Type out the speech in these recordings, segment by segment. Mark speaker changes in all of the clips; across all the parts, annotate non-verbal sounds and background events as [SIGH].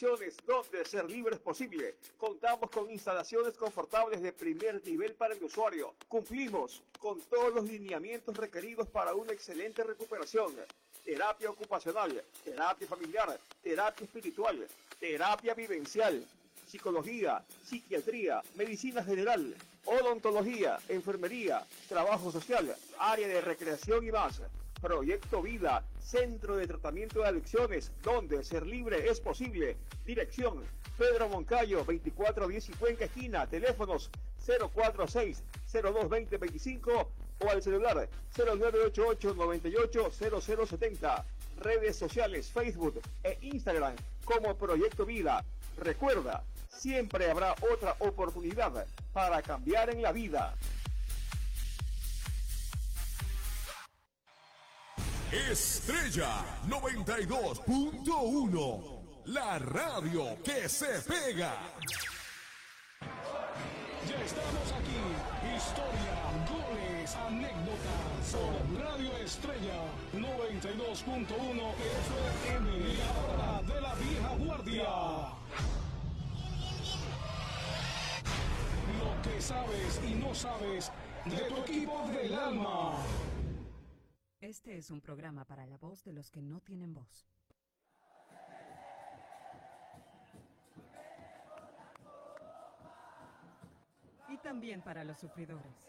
Speaker 1: donde ser libre es posible. Contamos con instalaciones confortables de primer nivel para el usuario. Cumplimos con todos los lineamientos requeridos para una excelente recuperación. Terapia ocupacional, terapia familiar, terapia espiritual, terapia vivencial, psicología, psiquiatría, medicina general, odontología, enfermería, trabajo social, área de recreación y más. Proyecto Vida, Centro de Tratamiento de Adicciones, donde ser libre es posible. Dirección, Pedro Moncayo, 2410 y Cuenca Esquina, teléfonos 046-022025 o al celular 0988-980070. Redes sociales, Facebook e Instagram como Proyecto Vida. Recuerda, siempre habrá otra oportunidad para cambiar en la vida.
Speaker 2: Estrella 92.1, la radio que se pega.
Speaker 3: Ya estamos aquí. Historia, goles, anécdotas. Por Radio Estrella 92.1 FM. La hora de la vieja guardia. Lo que sabes y no sabes de tu equipo del alma.
Speaker 4: Este es un programa para la voz de los que no tienen voz. Y también para los sufridores.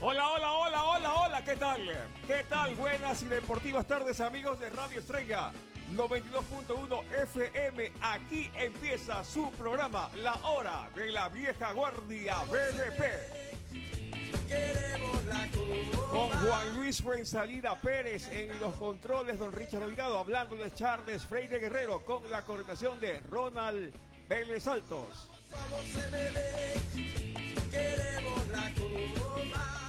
Speaker 1: Hola, hola, ¿qué tal? ¿Qué tal? Buenas y deportivas tardes, amigos de Radio Estrella 92.1 FM. Aquí empieza su programa, La Hora de la Vieja Guardia BDP. Con Juan Luis Fuensalida Pérez en los controles, don Richard Delgado, hablando de Charles Freire Guerrero, con la coordinación de Ronald Vélez Altos.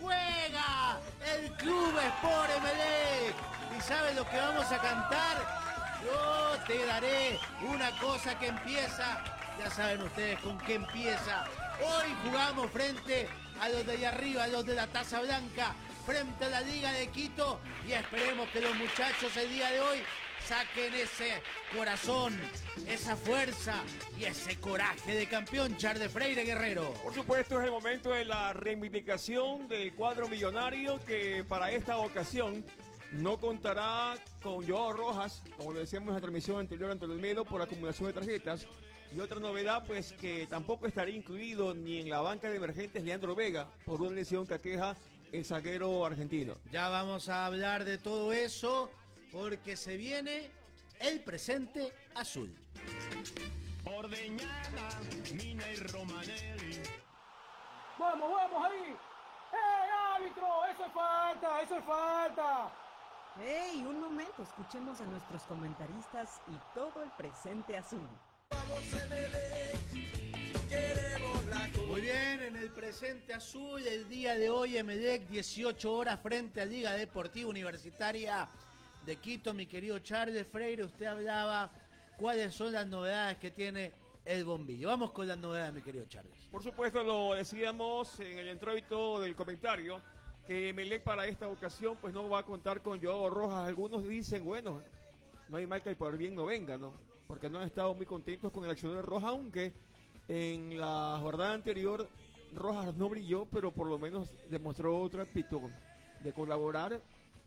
Speaker 5: Juega el Club Sport MD. ¿Y sabes lo que vamos a cantar? Yo te daré una cosa que empieza. Ya saben ustedes con qué empieza. Hoy jugamos frente a los de allá arriba, a los de la Taza Blanca, frente a la Liga de Quito. Y esperemos que los muchachos el día de hoy saquen ese corazón, esa fuerza y ese coraje de campeón Charles Freire Guerrero.
Speaker 1: Por supuesto, es el momento de la reivindicación del cuadro millonario que para esta ocasión no contará con Joao Rojas, como lo decíamos en la transmisión anterior ante el Olmedo, por acumulación de tarjetas. Y otra novedad, pues que tampoco estaría incluido ni en la banca de emergentes Leandro Vega, por una lesión que aqueja el zaguero argentino.
Speaker 5: Ya vamos a hablar de todo eso, porque se viene el presente azul.
Speaker 3: Ordeñada, Mina y Romanelli.
Speaker 6: ¡Vamos, vamos ahí! ¡Eh, árbitro! ¡Eso es falta! ¡Eso es falta!
Speaker 4: ¡Hey! Un momento, escuchemos a nuestros comentaristas y todo el presente azul.
Speaker 5: Muy bien, en el presente azul, el día de hoy, Emelec, 18 horas frente a Liga Deportiva Universitaria de Quito. Mi querido Charles Freire, usted hablaba cuáles son las novedades que tiene el bombillo. Vamos con las novedades, mi querido Charles.
Speaker 1: Por supuesto, lo decíamos en el introito del comentario, que Melec para esta ocasión pues no va a contar con Joao Rojas. Algunos dicen, bueno, no hay mal que por bien no venga, ¿no? Porque no han estado muy contentos con el accionar Rojas, aunque en la jornada anterior Rojas no brilló, pero por lo menos demostró otra actitud de colaborar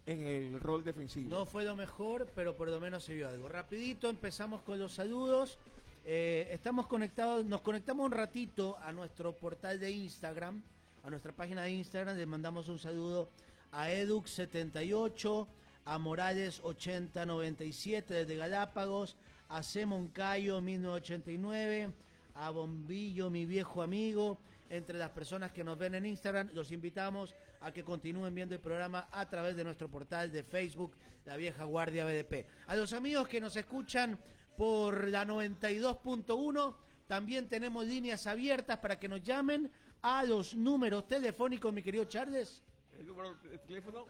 Speaker 1: en el rol defensivo.
Speaker 5: No fue lo mejor, pero por lo menos se vio algo. Rapidito empezamos con los saludos. Eh, estamos conectados, nos conectamos un ratito a nuestro portal de Instagram, a nuestra página de Instagram. Les mandamos un saludo a Edux78, a Morales8097 desde Galápagos, a C. Moncayo 1989, a Bombillo, mi viejo amigo. entre las personas que nos ven en Instagram. Los invitamos a que continúen viendo el programa a través de nuestro portal de Facebook, La Vieja Guardia BDP. A los amigos que nos escuchan por la 92.1, también tenemos líneas abiertas para que nos llamen a los números telefónicos, mi querido Charles.
Speaker 1: El número de teléfono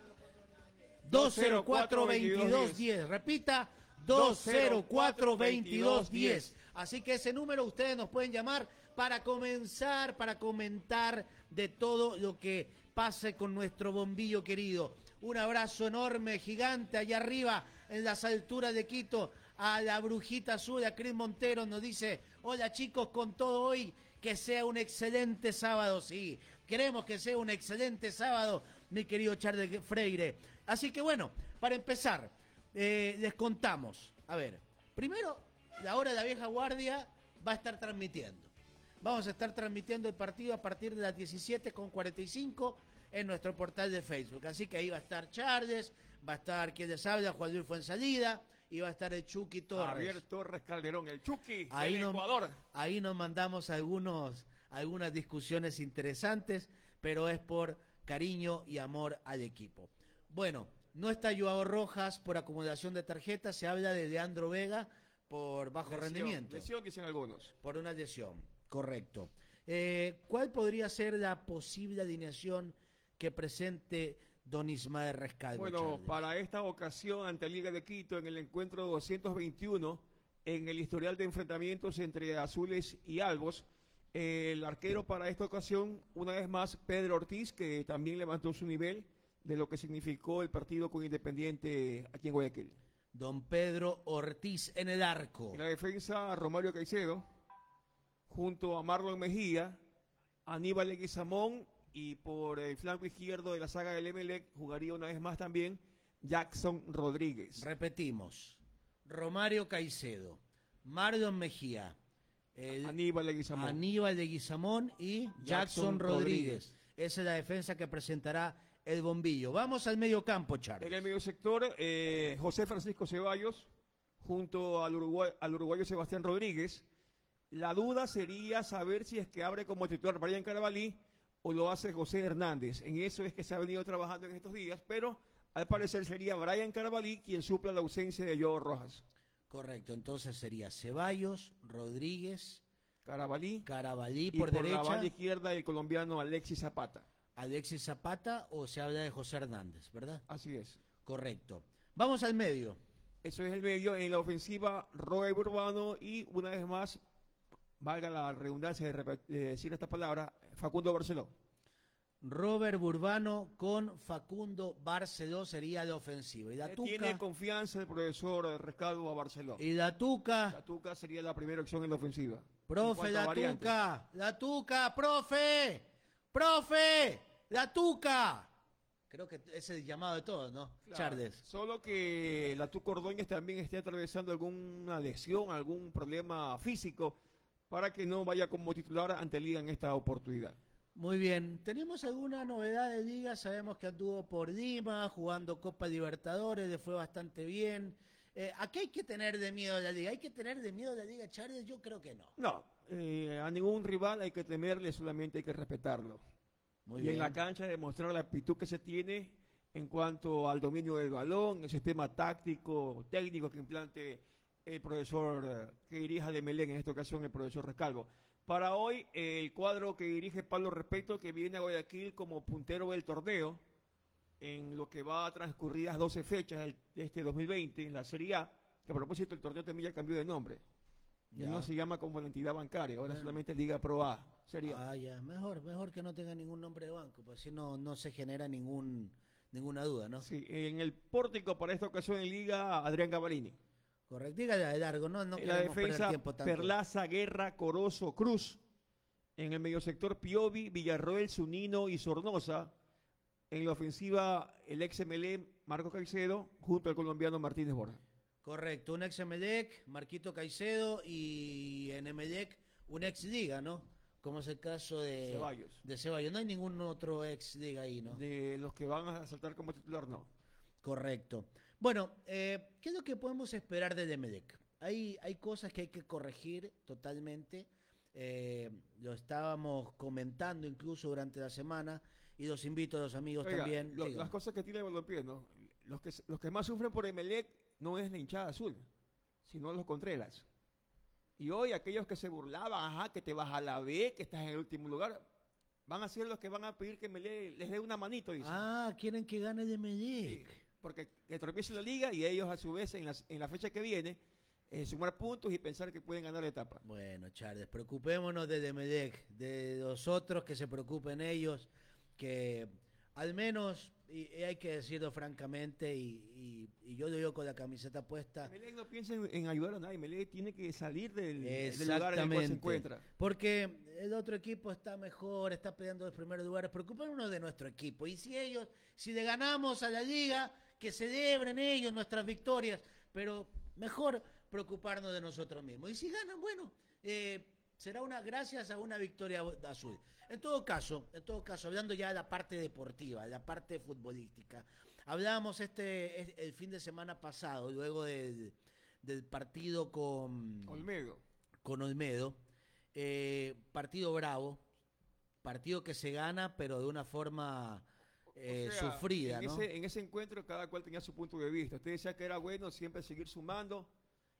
Speaker 5: 204-2210. Repita, 204-2210. Así que ese número ustedes nos pueden llamar para comenzar, para comentar de todo lo que pase con nuestro bombillo querido. Un abrazo enorme, gigante, allá arriba, en las alturas de Quito, a la brujita azul, a Cris Montero, nos dice, hola chicos, con todo hoy, que sea un excelente sábado, sí, queremos que sea un excelente sábado, mi querido Charles Freire. Así que bueno, para empezar, eh, les contamos. A ver, primero, la hora de la vieja guardia va a estar transmitiendo. Vamos a estar transmitiendo el partido a partir de las 17.45 en nuestro portal de Facebook. Así que ahí va a estar Charles, va a estar quien les habla, Juan Luis Fuensalida, y va a estar el Chucky Torres.
Speaker 1: Javier Torres Calderón, el Chucky
Speaker 5: Ahí
Speaker 1: del
Speaker 5: nos,
Speaker 1: Ecuador.
Speaker 5: ahí nos mandamos algunos, algunas discusiones interesantes, pero es por cariño y amor al equipo. Bueno, no está Joao Rojas por acumulación de tarjetas, se habla de Leandro Vega por bajo
Speaker 1: Lesión,
Speaker 5: rendimiento,
Speaker 1: Lesión, dicen algunos.
Speaker 5: por una lesión, correcto. Eh, ¿Cuál podría ser la posible alineación que presente Don Ismael Rescalvo?
Speaker 1: Bueno,
Speaker 5: Charles?
Speaker 1: para esta ocasión ante Liga de Quito, en el encuentro 221, en el historial de enfrentamientos entre azules y albos, el arquero para esta ocasión, una vez más, Pedro Ortiz, que también levantó su nivel de lo que significó el partido con Independiente aquí en Guayaquil.
Speaker 5: Don Pedro Ortiz en el arco.
Speaker 1: En la defensa, Romario Caicedo, junto a Marlon Mejía, Aníbal Leguizamón y por el flanco izquierdo de la saga del Emelec jugaría una vez más también Jackson Rodríguez.
Speaker 5: Repetimos. Romario Caicedo, Marlon Mejía, el
Speaker 1: Aníbal Leguizamón.
Speaker 5: Aníbal y Jackson,
Speaker 1: Jackson
Speaker 5: Rodríguez.
Speaker 1: Rodríguez.
Speaker 5: Esa es la defensa que presentará el bombillo. Vamos al medio campo, Charles.
Speaker 1: En el medio sector, eh, José Francisco Ceballos, junto al, uruguay- al uruguayo Sebastián Rodríguez. La duda sería saber si es que abre como titular Brian Carabalí o lo hace José Hernández. En eso es que se ha venido trabajando en estos días, pero al parecer sería Brian Carabalí quien supla la ausencia de Joe Rojas.
Speaker 5: Correcto, entonces sería Ceballos, Rodríguez,
Speaker 1: Carabalí
Speaker 5: Carabalí
Speaker 1: y
Speaker 5: por,
Speaker 1: por, la banda izquierda el colombiano Alexis Zapata.
Speaker 5: Alexis Zapata o se habla de José Hernández, ¿verdad?
Speaker 1: Así es.
Speaker 5: Correcto. Vamos al medio.
Speaker 1: Eso es el medio. En la ofensiva, Roy Urbano y una vez más, valga la redundancia de, de decir esta palabra, Facundo Barceló.
Speaker 5: Robert Burbano con Facundo Barceló sería la ofensiva. Y la
Speaker 1: Eh,
Speaker 5: Tuca,
Speaker 1: Tiene confianza el profesor Rescalvo a Barceló.
Speaker 5: y la Tuca,
Speaker 1: La Tuca sería la primera opción en la ofensiva. En
Speaker 5: profe,
Speaker 1: cuanto a
Speaker 5: la
Speaker 1: variantes.
Speaker 5: Tuca, la Tuca, profe, profe, la Tuca. Creo que ese es el llamado de todos, ¿no?
Speaker 1: Claro,
Speaker 5: Charles.
Speaker 1: Solo que la Tuca Ordóñez también esté atravesando alguna lesión, algún problema físico, para que no vaya como titular ante Liga en esta oportunidad.
Speaker 5: Muy bien. ¿Tenemos alguna novedad de liga? Sabemos que anduvo por Lima, jugando Copa Libertadores, le fue bastante bien. Eh, ¿A qué hay que tener de miedo la liga? ¿Hay que tener de miedo la liga, Charles? Yo creo que no.
Speaker 1: No, eh, a ningún rival hay que temerle, solamente hay que respetarlo.
Speaker 5: Muy
Speaker 1: y
Speaker 5: bien.
Speaker 1: en la cancha demostrar la aptitud que se tiene en cuanto al dominio del balón, el sistema táctico, técnico que implante el profesor eh, que dirija de Melén, en esta ocasión el profesor Rescalvo. Para hoy, el cuadro que dirige Pablo Respeto, que viene a Guayaquil como puntero del torneo, en lo que va a transcurrir las 12 fechas de este 2020 en la Serie A, que a propósito el torneo también ya cambió de nombre. Ya no se llama como la entidad bancaria, ahora solamente Liga Pro A. Serie A.
Speaker 5: Ah, ya. Mejor, mejor que no tenga ningún nombre de banco, pues así no, no se genera ningún, ninguna duda, ¿no?
Speaker 1: Sí, en el pórtico para esta ocasión en Liga, Adrián Gabarini.
Speaker 5: Correcto. Dígale de largo, no, no
Speaker 1: en la defensa,
Speaker 5: tiempo tanto.
Speaker 1: Perlaza, Guerra, Corozo, Cruz. En el medio sector, Piovi, Villarroel, Zunino y Sornosa. En la ofensiva, el ex MLE, Marco Caicedo, junto al colombiano Martínez Borja.
Speaker 5: Correcto, un ex Emelec, Marquito Caicedo y en Emelec un ex Liga, ¿no? Como es el caso de
Speaker 1: Ceballos.
Speaker 5: de Ceballos. No hay ningún otro ex Liga ahí, ¿no?
Speaker 1: De los que van a saltar como titular, no.
Speaker 5: Correcto. Bueno, eh, ¿qué es lo que podemos esperar de Emelec? Hay, hay cosas que hay que corregir totalmente. eh, lo estábamos comentando incluso durante la semana y los invito a los amigos
Speaker 1: Oiga,
Speaker 5: también.
Speaker 1: lo- las cosas que tiene balompié, ¿no? Los que, los que más sufren por Emelec no es la hinchada azul, sino los Contreras. Y hoy aquellos que se burlaban, ajá, que te vas a la B, que estás en el último lugar, van a ser los que van a pedir que Emelec les dé una manito.
Speaker 5: Ah, quieren que gane de.
Speaker 1: Porque que tropiece la liga y ellos a su vez en, las- en la fecha que viene eh, sumar puntos y pensar que pueden ganar la etapa.
Speaker 5: Bueno, Charles, preocupémonos de Demedec, de los otros que se preocupen ellos, que al menos, y, y hay que decirlo francamente, y, y- y yo lo digo con la camiseta puesta,
Speaker 1: Emelec no piensa en, en ayudar a nadie, Emelec tiene que salir del, del lugar en el cual se encuentra.
Speaker 5: Porque el otro equipo está mejor, está peleando los primeros lugares. Preocupémonos de nuestro equipo. Y si ellos, si le ganamos a la liga, que celebren ellos nuestras victorias. Pero mejor preocuparnos de nosotros mismos. Y si ganan, bueno, eh, será una gracias a una victoria azul. En todo caso, en todo caso, hablando ya de la parte deportiva, de la parte futbolística, hablábamos este es- el fin de semana pasado, luego del, del partido con
Speaker 1: Olmedo.
Speaker 5: con Olmedo. Eh, partido bravo, partido que se gana, pero de una forma eh,
Speaker 1: sea,
Speaker 5: sufrida,
Speaker 1: en
Speaker 5: ¿no?
Speaker 1: Ese, en ese encuentro cada cual tenía su punto de vista. Usted decía que era bueno siempre seguir sumando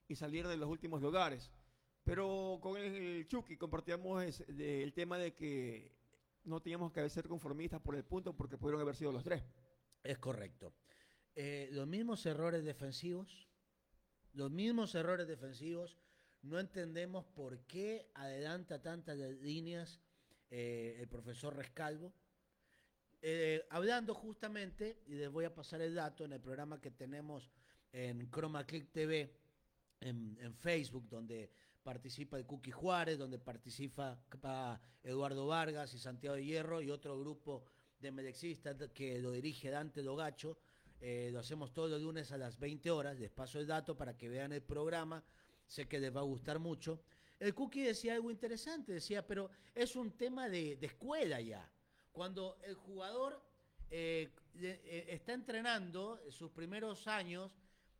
Speaker 1: y salir de los últimos lugares. Pero con el Chucky compartíamos es- de- el tema de que no teníamos que ser conformistas por el punto porque pudieron haber sido los tres.
Speaker 5: Es correcto. Eh, los mismos errores defensivos, los mismos errores defensivos, no entendemos por qué adelanta tantas líneas eh, el profesor Rescalvo. Eh, hablando justamente, y les voy a pasar el dato en el programa que tenemos en Chroma Click TV, en, Facebook, donde participa el Cookie Juárez, donde participa pa- Eduardo Vargas y Santiago de Hierro y otro grupo de medexistas que lo dirige Dante Dogacho. Eh, lo hacemos todos los lunes a las 20 horas. Les paso el dato para que vean el programa. Sé que les va a gustar mucho. El Cookie decía algo interesante, decía, pero es un tema de, de escuela ya. Cuando el jugador eh, eh, está entrenando sus primeros años,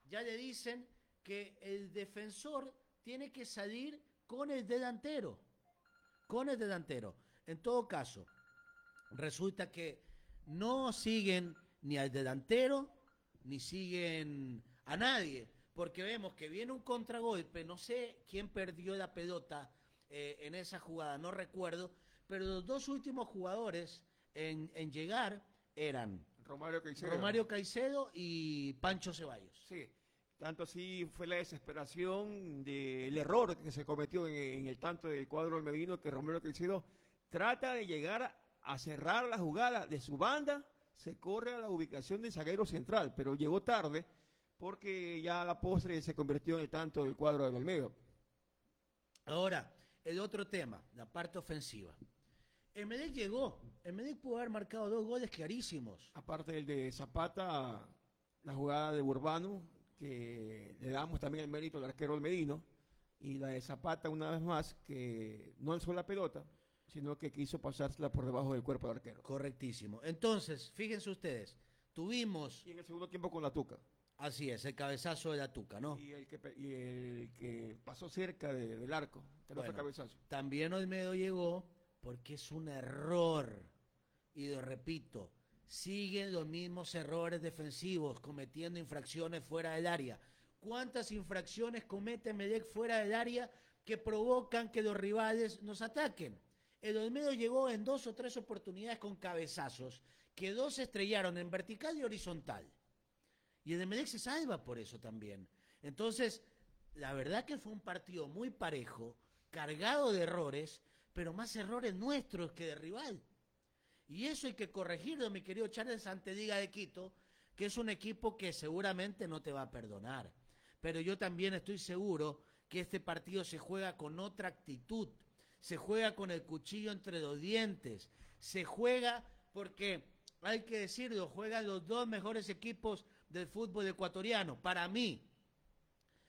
Speaker 5: ya le dicen que el defensor tiene que salir con el delantero. Con el delantero. En todo caso, resulta que no siguen ni al delantero, ni siguen a nadie, porque vemos que viene un contragolpe, no sé quién perdió la pelota eh, en esa jugada, no recuerdo, pero los dos últimos jugadores en, en llegar eran
Speaker 1: Romario Caicedo.
Speaker 5: Romario Caicedo y Pancho Ceballos.
Speaker 1: Sí. Tanto así fue la desesperación del error que se cometió en, en el tanto del cuadro olmedino que Romero Caicedo trata de llegar a cerrar la jugada de su banda, se corre a la ubicación del zaguero central, pero llegó tarde porque ya a la postre se convirtió en el tanto del cuadro del Olmedo.
Speaker 5: Ahora, el otro tema, la parte ofensiva. El Medellín llegó, el Medellín pudo haber marcado dos goles clarísimos.
Speaker 1: Aparte del de Zapata, la jugada de Urbano, que le damos también el mérito al arquero Olmedino, y la de Zapata una vez más, que no alzó la pelota, sino que quiso pasársela por debajo del cuerpo del arquero.
Speaker 5: Correctísimo. Entonces, fíjense ustedes, tuvimos,
Speaker 1: Y en el segundo tiempo con la Tuca.
Speaker 5: así es, el cabezazo de la tuca, ¿no?
Speaker 1: Y el que, y el que pasó cerca de- del arco, que no fue
Speaker 5: Bueno,
Speaker 1: cabezazo.
Speaker 5: También Olmedo llegó porque es un error. Y lo repito, siguen los mismos errores defensivos, cometiendo infracciones fuera del área. ¿Cuántas infracciones comete Medec fuera del área que provocan que los rivales nos ataquen? El Olmedo llegó en dos o tres oportunidades con cabezazos, que dos se estrellaron en vertical y horizontal. Y el Emelec se salva por eso también. Entonces, la verdad que fue un partido muy parejo, cargado de errores, pero más errores nuestros que de rival. Y eso hay que corregirlo, mi querido Charles Antediga de Quito, que es un equipo que seguramente no te va a perdonar. Pero yo también estoy seguro que este partido se juega con otra actitud, se juega con el cuchillo entre los dientes, se juega porque, hay que decirlo, juegan los dos mejores equipos del fútbol ecuatoriano. Para mí,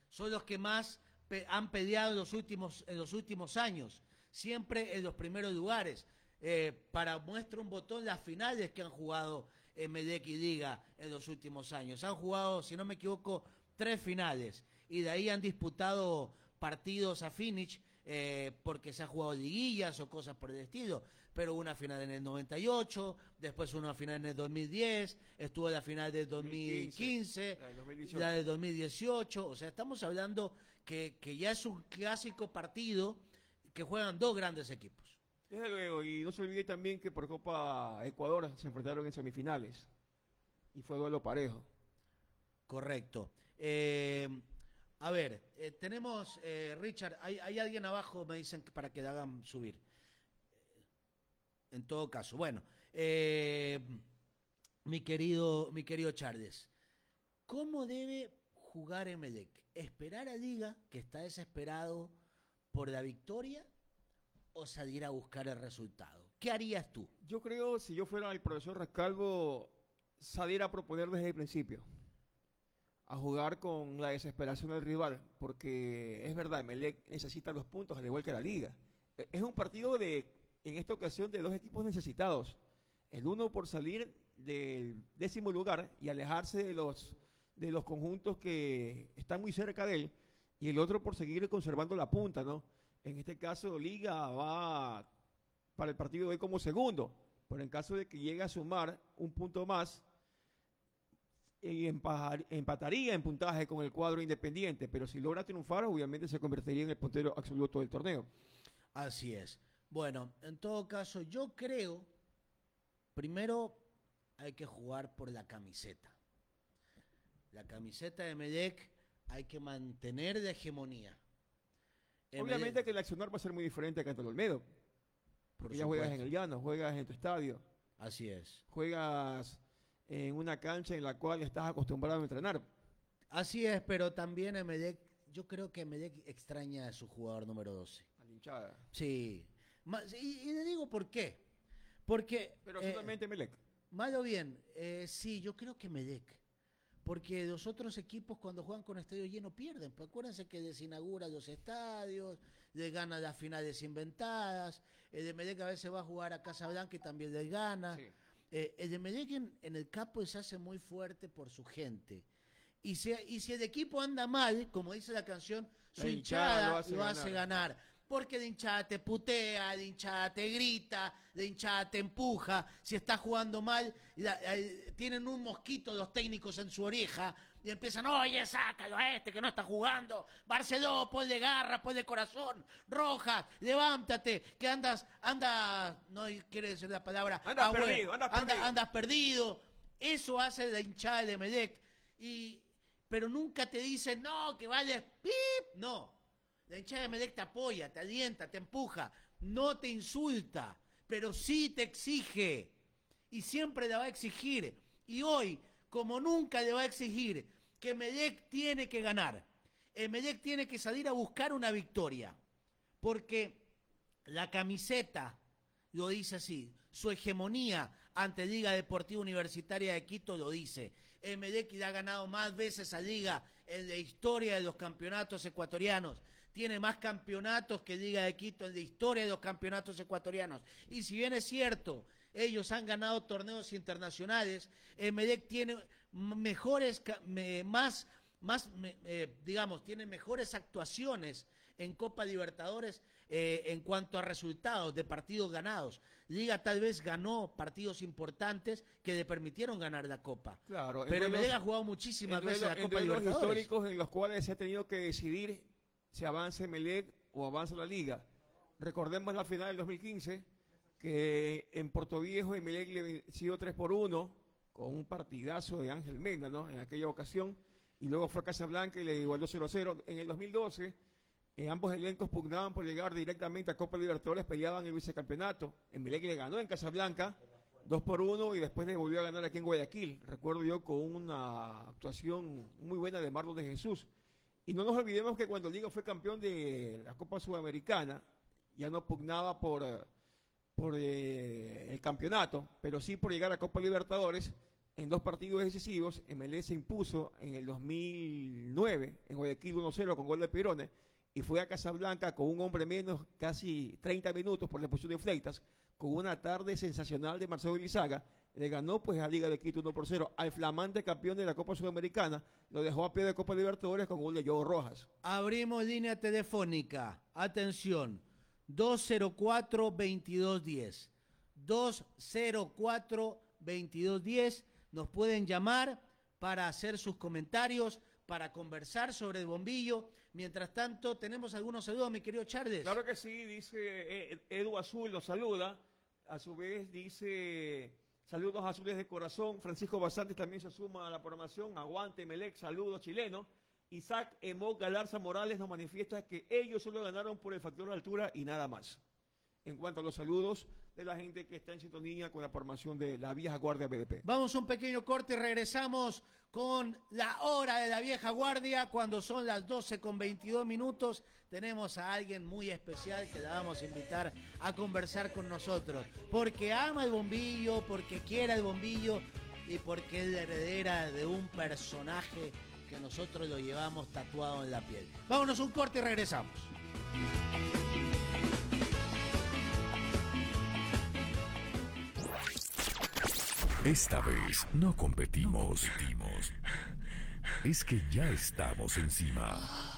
Speaker 5: son los que más han peleado en los últimos, en los últimos años, siempre en los primeros lugares. Eh, para muestra un botón las finales que han jugado Medec y Liga en los últimos años. Han jugado, si no me equivoco, tres finales y de ahí han disputado partidos a finish eh, porque se ha jugado liguillas o cosas por el estilo, pero una final en el 98, después una final en el 2010, estuvo la final del 2015,
Speaker 1: la del 2018.
Speaker 5: la del 2018, o sea, estamos hablando que, que ya es un clásico partido que juegan dos grandes equipos.
Speaker 1: Desde luego, y no se olvide también que por Copa Ecuador se enfrentaron en semifinales. Y fue duelo parejo.
Speaker 5: Correcto. Eh, a ver, eh, tenemos, eh, Richard, hay, hay alguien abajo, me dicen, para que le hagan subir. En todo caso, bueno, mi querido, mi querido Charles, ¿cómo debe jugar Emelec? ¿Esperar a Liga, que está desesperado por la victoria, o salir a buscar el resultado? ¿Qué harías tú?
Speaker 1: Yo creo, si yo fuera el profesor Rascalvo, salir a proponer desde el principio. A jugar con la desesperación del rival. Porque es verdad, Melec necesita los puntos, al igual que la liga. E- Es un partido de, en esta ocasión, de dos equipos necesitados. El uno por salir del décimo lugar y alejarse de los, de los conjuntos que están muy cerca de él. Y el otro por seguir conservando la punta, ¿no? En este caso, Liga va para el partido de hoy como segundo. Pero en caso de que llegue a sumar un punto más, y empajar- empataría en puntaje con el cuadro independiente. Pero si logra triunfar, obviamente se convertiría en el puntero absoluto del torneo.
Speaker 5: Así es. Bueno, en todo caso, yo creo, primero hay que jugar por la camiseta. La camiseta de Medec hay que mantener de hegemonía.
Speaker 1: Obviamente
Speaker 5: Emelec-
Speaker 1: que el accionar va a ser muy diferente acá en Olmedo.
Speaker 5: por
Speaker 1: Porque ya juegas en el llano, juegas en tu estadio,
Speaker 5: Así es.
Speaker 1: juegas en una cancha en la cual estás acostumbrado a entrenar.
Speaker 5: Así es, pero también Emelec, yo creo que Emelec extraña a su jugador número 12.
Speaker 1: A la hinchada.
Speaker 5: Sí. Y, y le digo por qué. Porque...
Speaker 1: Pero
Speaker 5: eh,
Speaker 1: solamente Melec.
Speaker 5: Mal o bien, eh, sí, yo creo que Medec. Porque los otros equipos cuando juegan con estadio lleno pierden. Pues acuérdense que desinauguran los estadios, les gana las finales inventadas. El de Medec a veces va a jugar a Casablanca y también les gana.
Speaker 1: Sí.
Speaker 5: Eh, el de Medec en, el campo se hace muy fuerte por su gente. Y, si- y si el equipo anda mal, como dice la canción, su
Speaker 1: La hinchada
Speaker 5: hinchada
Speaker 1: lo hace
Speaker 5: lo hace
Speaker 1: ganar.
Speaker 5: Porque de hinchada te putea, de hinchada te grita, de hinchada te empuja. Si estás jugando mal, la- tienen un mosquito los técnicos en su oreja y empiezan, oye, sácalo a este que no está jugando. Barceló, ponle garra, ponle corazón. Rojas, levántate, que andas, andas, no quiere decir la palabra.
Speaker 1: Andas
Speaker 5: ah,
Speaker 1: perdido, andas
Speaker 5: anda-
Speaker 1: perdido.
Speaker 5: andas perdido. Eso hace la hinchada de Medec. Y, pero nunca te dicen, no, que vayas, pip, no. La hinchada de Medec te apoya, te alienta, te empuja, no te insulta, pero sí te exige. Y siempre la va a exigir. Y hoy, como nunca le va a exigir que Medec tiene que ganar. El Medec tiene que salir a buscar una victoria. Porque la camiseta lo dice así, su hegemonía ante Liga Deportiva Universitaria de Quito lo dice. Emelec le ha ganado más veces a Liga en la historia de los campeonatos ecuatorianos. Tiene más campeonatos que Liga de Quito en la historia de los campeonatos ecuatorianos. Y si bien es cierto, ellos han ganado torneos internacionales, Emelec tiene m- mejores, más, más eh, digamos, tiene mejores actuaciones en Copa Libertadores eh, en cuanto a resultados de partidos ganados. Liga tal vez ganó partidos importantes que le permitieron ganar la Copa.
Speaker 1: Claro, en
Speaker 5: Pero Medellín ha jugado muchísimas
Speaker 1: en
Speaker 5: veces
Speaker 1: duelos-
Speaker 5: la
Speaker 1: en
Speaker 5: Copa
Speaker 1: duelos
Speaker 5: Libertadores.
Speaker 1: históricos en los cuales se ha tenido que decidir si avanza Melec o avanza la liga. Recordemos la final del 2015, que en Puerto Viejo Melec le venció 3 por 1 con un partidazo de Ángel Mena, ¿no? En aquella ocasión. Y luego fue a Casablanca y le igualó 0-0. En el 2012, eh, ambos elencos pugnaban por llegar directamente a Copa Libertadores, peleaban el vicecampeonato. Melec le ganó en Casablanca 2 por 1 y después le volvió a ganar aquí en Guayaquil. Recuerdo yo con una actuación muy buena de Marlon de Jesús. Y no nos olvidemos que cuando Liga fue campeón de la Copa Sudamericana, ya no pugnaba por, eh, por eh, el campeonato, pero sí por llegar a Copa Libertadores en dos partidos decisivos. MLS se impuso en el 2009 en Guayaquil 1-0 con gol de Pirone y fue a Casablanca con un hombre menos, casi 30 minutos por la expulsión de Fleitas, con una tarde sensacional de Marcelo Lizaga le ganó pues a Liga de Quito 1 por 0 al flamante campeón de la Copa Sudamericana, lo dejó a pie de Copa Libertadores con gol de Joe Rojas.
Speaker 5: Abrimos línea telefónica. Atención. 204-2210. 204-2210. Nos pueden llamar para hacer sus comentarios, para conversar sobre el bombillo. Mientras tanto, tenemos algunos saludos, mi querido Charles.
Speaker 1: Claro que sí, dice eh, Edu Azul, nos saluda. A su vez dice saludos azules de corazón. Francisco Basantes también se suma a la programación. Aguante Melec, saludos chileno. Isaac Emo Galarza Morales nos manifiesta que ellos solo ganaron por el factor de altura y nada más. En cuanto a los saludos de la gente que está en sintonía con la formación de la vieja guardia BDP.
Speaker 5: Vamos un pequeño corte y regresamos con la hora de la vieja guardia. Cuando son las 12 con 22 minutos, tenemos a alguien muy especial que la vamos a invitar a conversar con nosotros. Porque ama el bombillo, porque quiere el bombillo y porque es la heredera de un personaje nosotros lo llevamos tatuado en la piel. Vámonos un corte y regresamos.
Speaker 2: Esta vez no competimos. Es que ya estamos encima.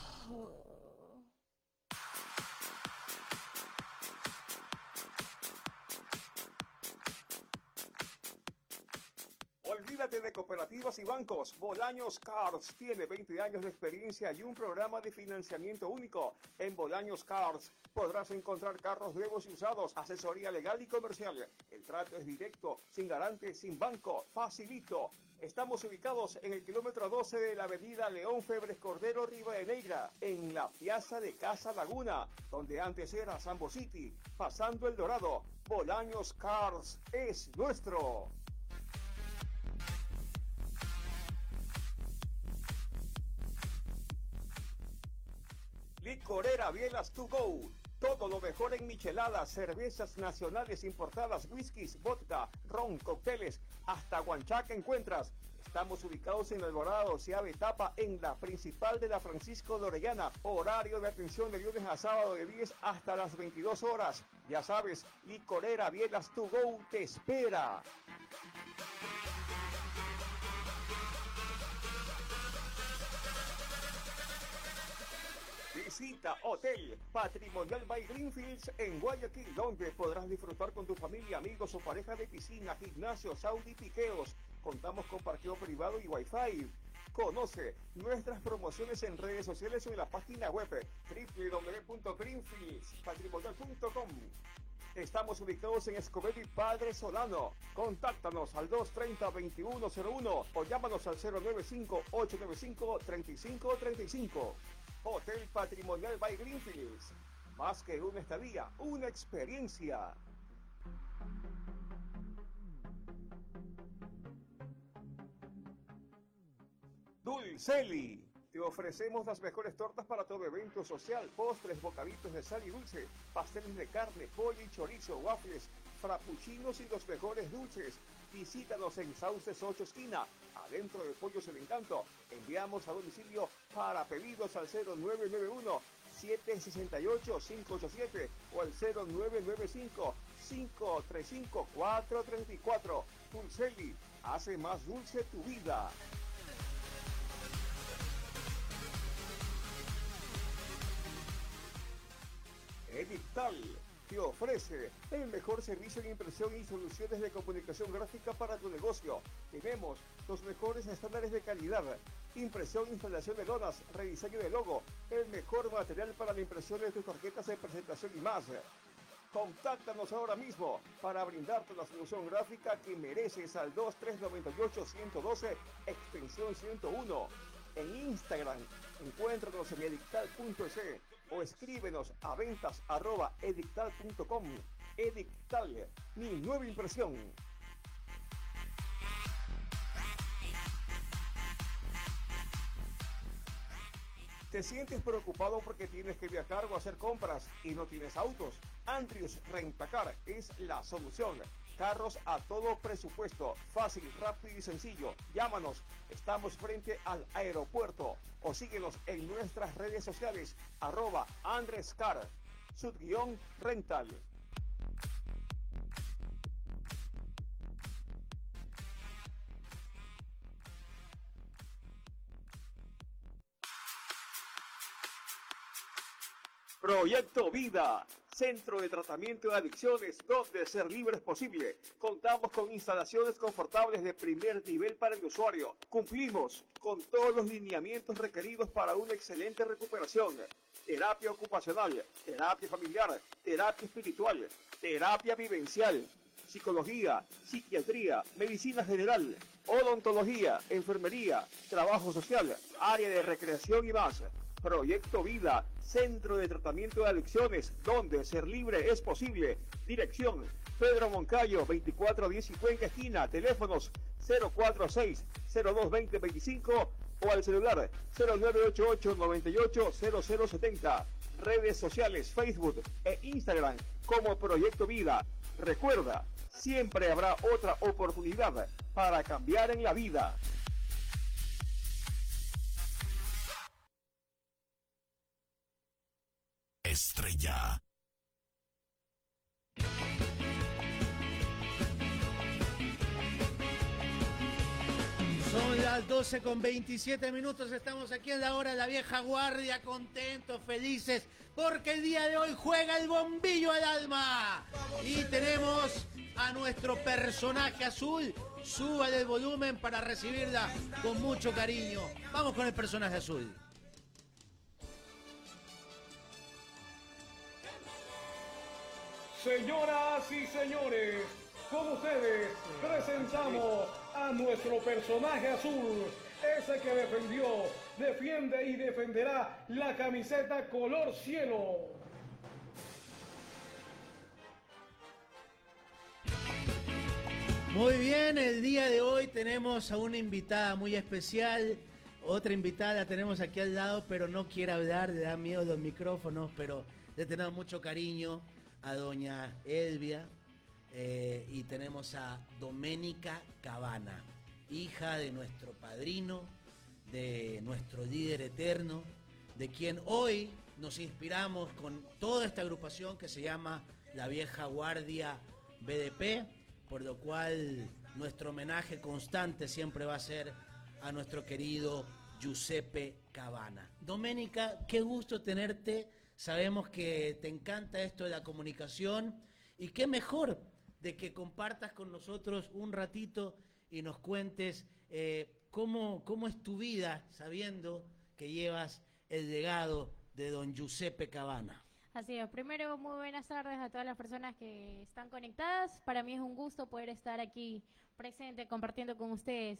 Speaker 1: Cooperativas y bancos. Bolaños Cards tiene 20 años de experiencia y un programa de financiamiento único. En Bolaños Cards podrás encontrar carros nuevos y usados, asesoría legal y comercial. El trato es directo, sin garante, sin banco, facilito. Estamos ubicados en el kilómetro 12 de la avenida León Febres Cordero Rivadeneira, en la Piazza de Casa Laguna, donde antes era Sambo City, pasando el Dorado. Bolaños Cars es nuestro. Licorera Bielas to Go. Todo lo mejor en micheladas, cervezas nacionales importadas, whiskies, vodka, ron, cócteles, hasta guanchaca encuentras. Estamos ubicados en Alvarado, Ciave Etapa, en la principal de la Francisco de Orellana. Horario de atención de lunes a sábado de 10 hasta las 22 horas. Ya sabes, Licorera Bielas to Go te espera. Visita Hotel Patrimonial by Greenfields en Guayaquil, donde podrás disfrutar con tu familia, amigos o pareja de piscina, gimnasio, sauna y piqueos. Contamos con parqueo privado y wifi. Conoce nuestras promociones en redes sociales o en la página web www.greenfieldspatrimonial.com. Estamos ubicados en Escobedo y Padre Solano. Contáctanos al 230-2101 o llámanos al 095-895-3535. Hotel Patrimonial by Greenfields. Más que una estadía, una experiencia. Dulceli. Te ofrecemos las mejores tortas para todo evento social, postres, bocaditos de sal y dulce, pasteles de carne, pollo y chorizo, waffles, frappuccinos y los mejores dulces. Visítanos en Sauces 8 Esquina, adentro de Pollos El Encanto. Enviamos a domicilio para pedidos al 0991 768 587 o al 0995 535 434. Dulceli, hace más dulce tu vida. Edictal te ofrece el mejor servicio de impresión y soluciones de comunicación gráfica para tu negocio. Tenemos los mejores estándares de calidad, impresión, instalación de lonas, rediseño de logo, el mejor material para la impresión de tus tarjetas de presentación y más. Contáctanos ahora mismo para brindarte la solución gráfica que mereces al 2398-112, extensión 101. En Instagram, encuéntranos en edictal.es o escríbenos a ventas arroba edictal.com. Edictal, mi nueva impresión. ¿Te sientes preocupado porque tienes que viajar o hacer compras y no tienes autos? Andrius Rentacar es la solución. Carros a todo presupuesto, fácil, rápido y sencillo. Llámanos, estamos frente al aeropuerto o síguenos en nuestras redes sociales, arroba Andrescar, subguión Proyecto Vida, centro de tratamiento de adicciones donde ser libre es posible. Contamos con instalaciones confortables de primer nivel para el usuario. Cumplimos con todos los lineamientos requeridos para una excelente recuperación. Terapia ocupacional, terapia familiar, terapia espiritual, terapia vivencial, psicología, psiquiatría, medicina general, odontología, enfermería, trabajo social, área de recreación y más. Proyecto Vida, Centro de Tratamiento de Adicciones, donde ser libre es posible. Dirección, Pedro Moncayo, 2410 y Cuenca Esquina. Teléfonos 046-022025 o al celular 0988-980070. Redes sociales, Facebook e Instagram como Proyecto Vida. Recuerda, siempre habrá otra oportunidad para cambiar en la vida.
Speaker 2: Estrella.
Speaker 5: Son las 12 con 27 minutos, estamos aquí en la hora de la vieja guardia, contentos, felices, porque el día de hoy juega el bombillo al alma. Y tenemos a nuestro personaje azul, suba el volumen para recibirla con mucho cariño. Vamos con el personaje azul.
Speaker 3: Señoras y señores, con ustedes presentamos a nuestro personaje azul, ese que defendió, defiende y defenderá la camiseta color cielo.
Speaker 5: Muy bien, el día de hoy tenemos a una invitada muy especial. Otra invitada tenemos aquí al lado, pero no quiere hablar, le da miedo los micrófonos, pero le tenemos mucho cariño a doña Elvia. eh, y tenemos a Doménica Cabana, hija de nuestro padrino, de nuestro líder eterno, de quien hoy nos inspiramos con toda esta agrupación que se llama La Vieja Guardia BDP, por lo cual nuestro homenaje constante siempre va a ser a nuestro querido Giuseppe Cabana. Doménica, qué gusto tenerte. Sabemos que te encanta esto de la comunicación y qué mejor de que compartas con nosotros un ratito y nos cuentes eh, cómo, cómo es tu vida sabiendo que llevas el legado de don Giuseppe Cabana.
Speaker 7: Así es, primero muy buenas tardes a todas las personas que están conectadas. Para mí es un gusto poder estar aquí presente compartiendo con ustedes.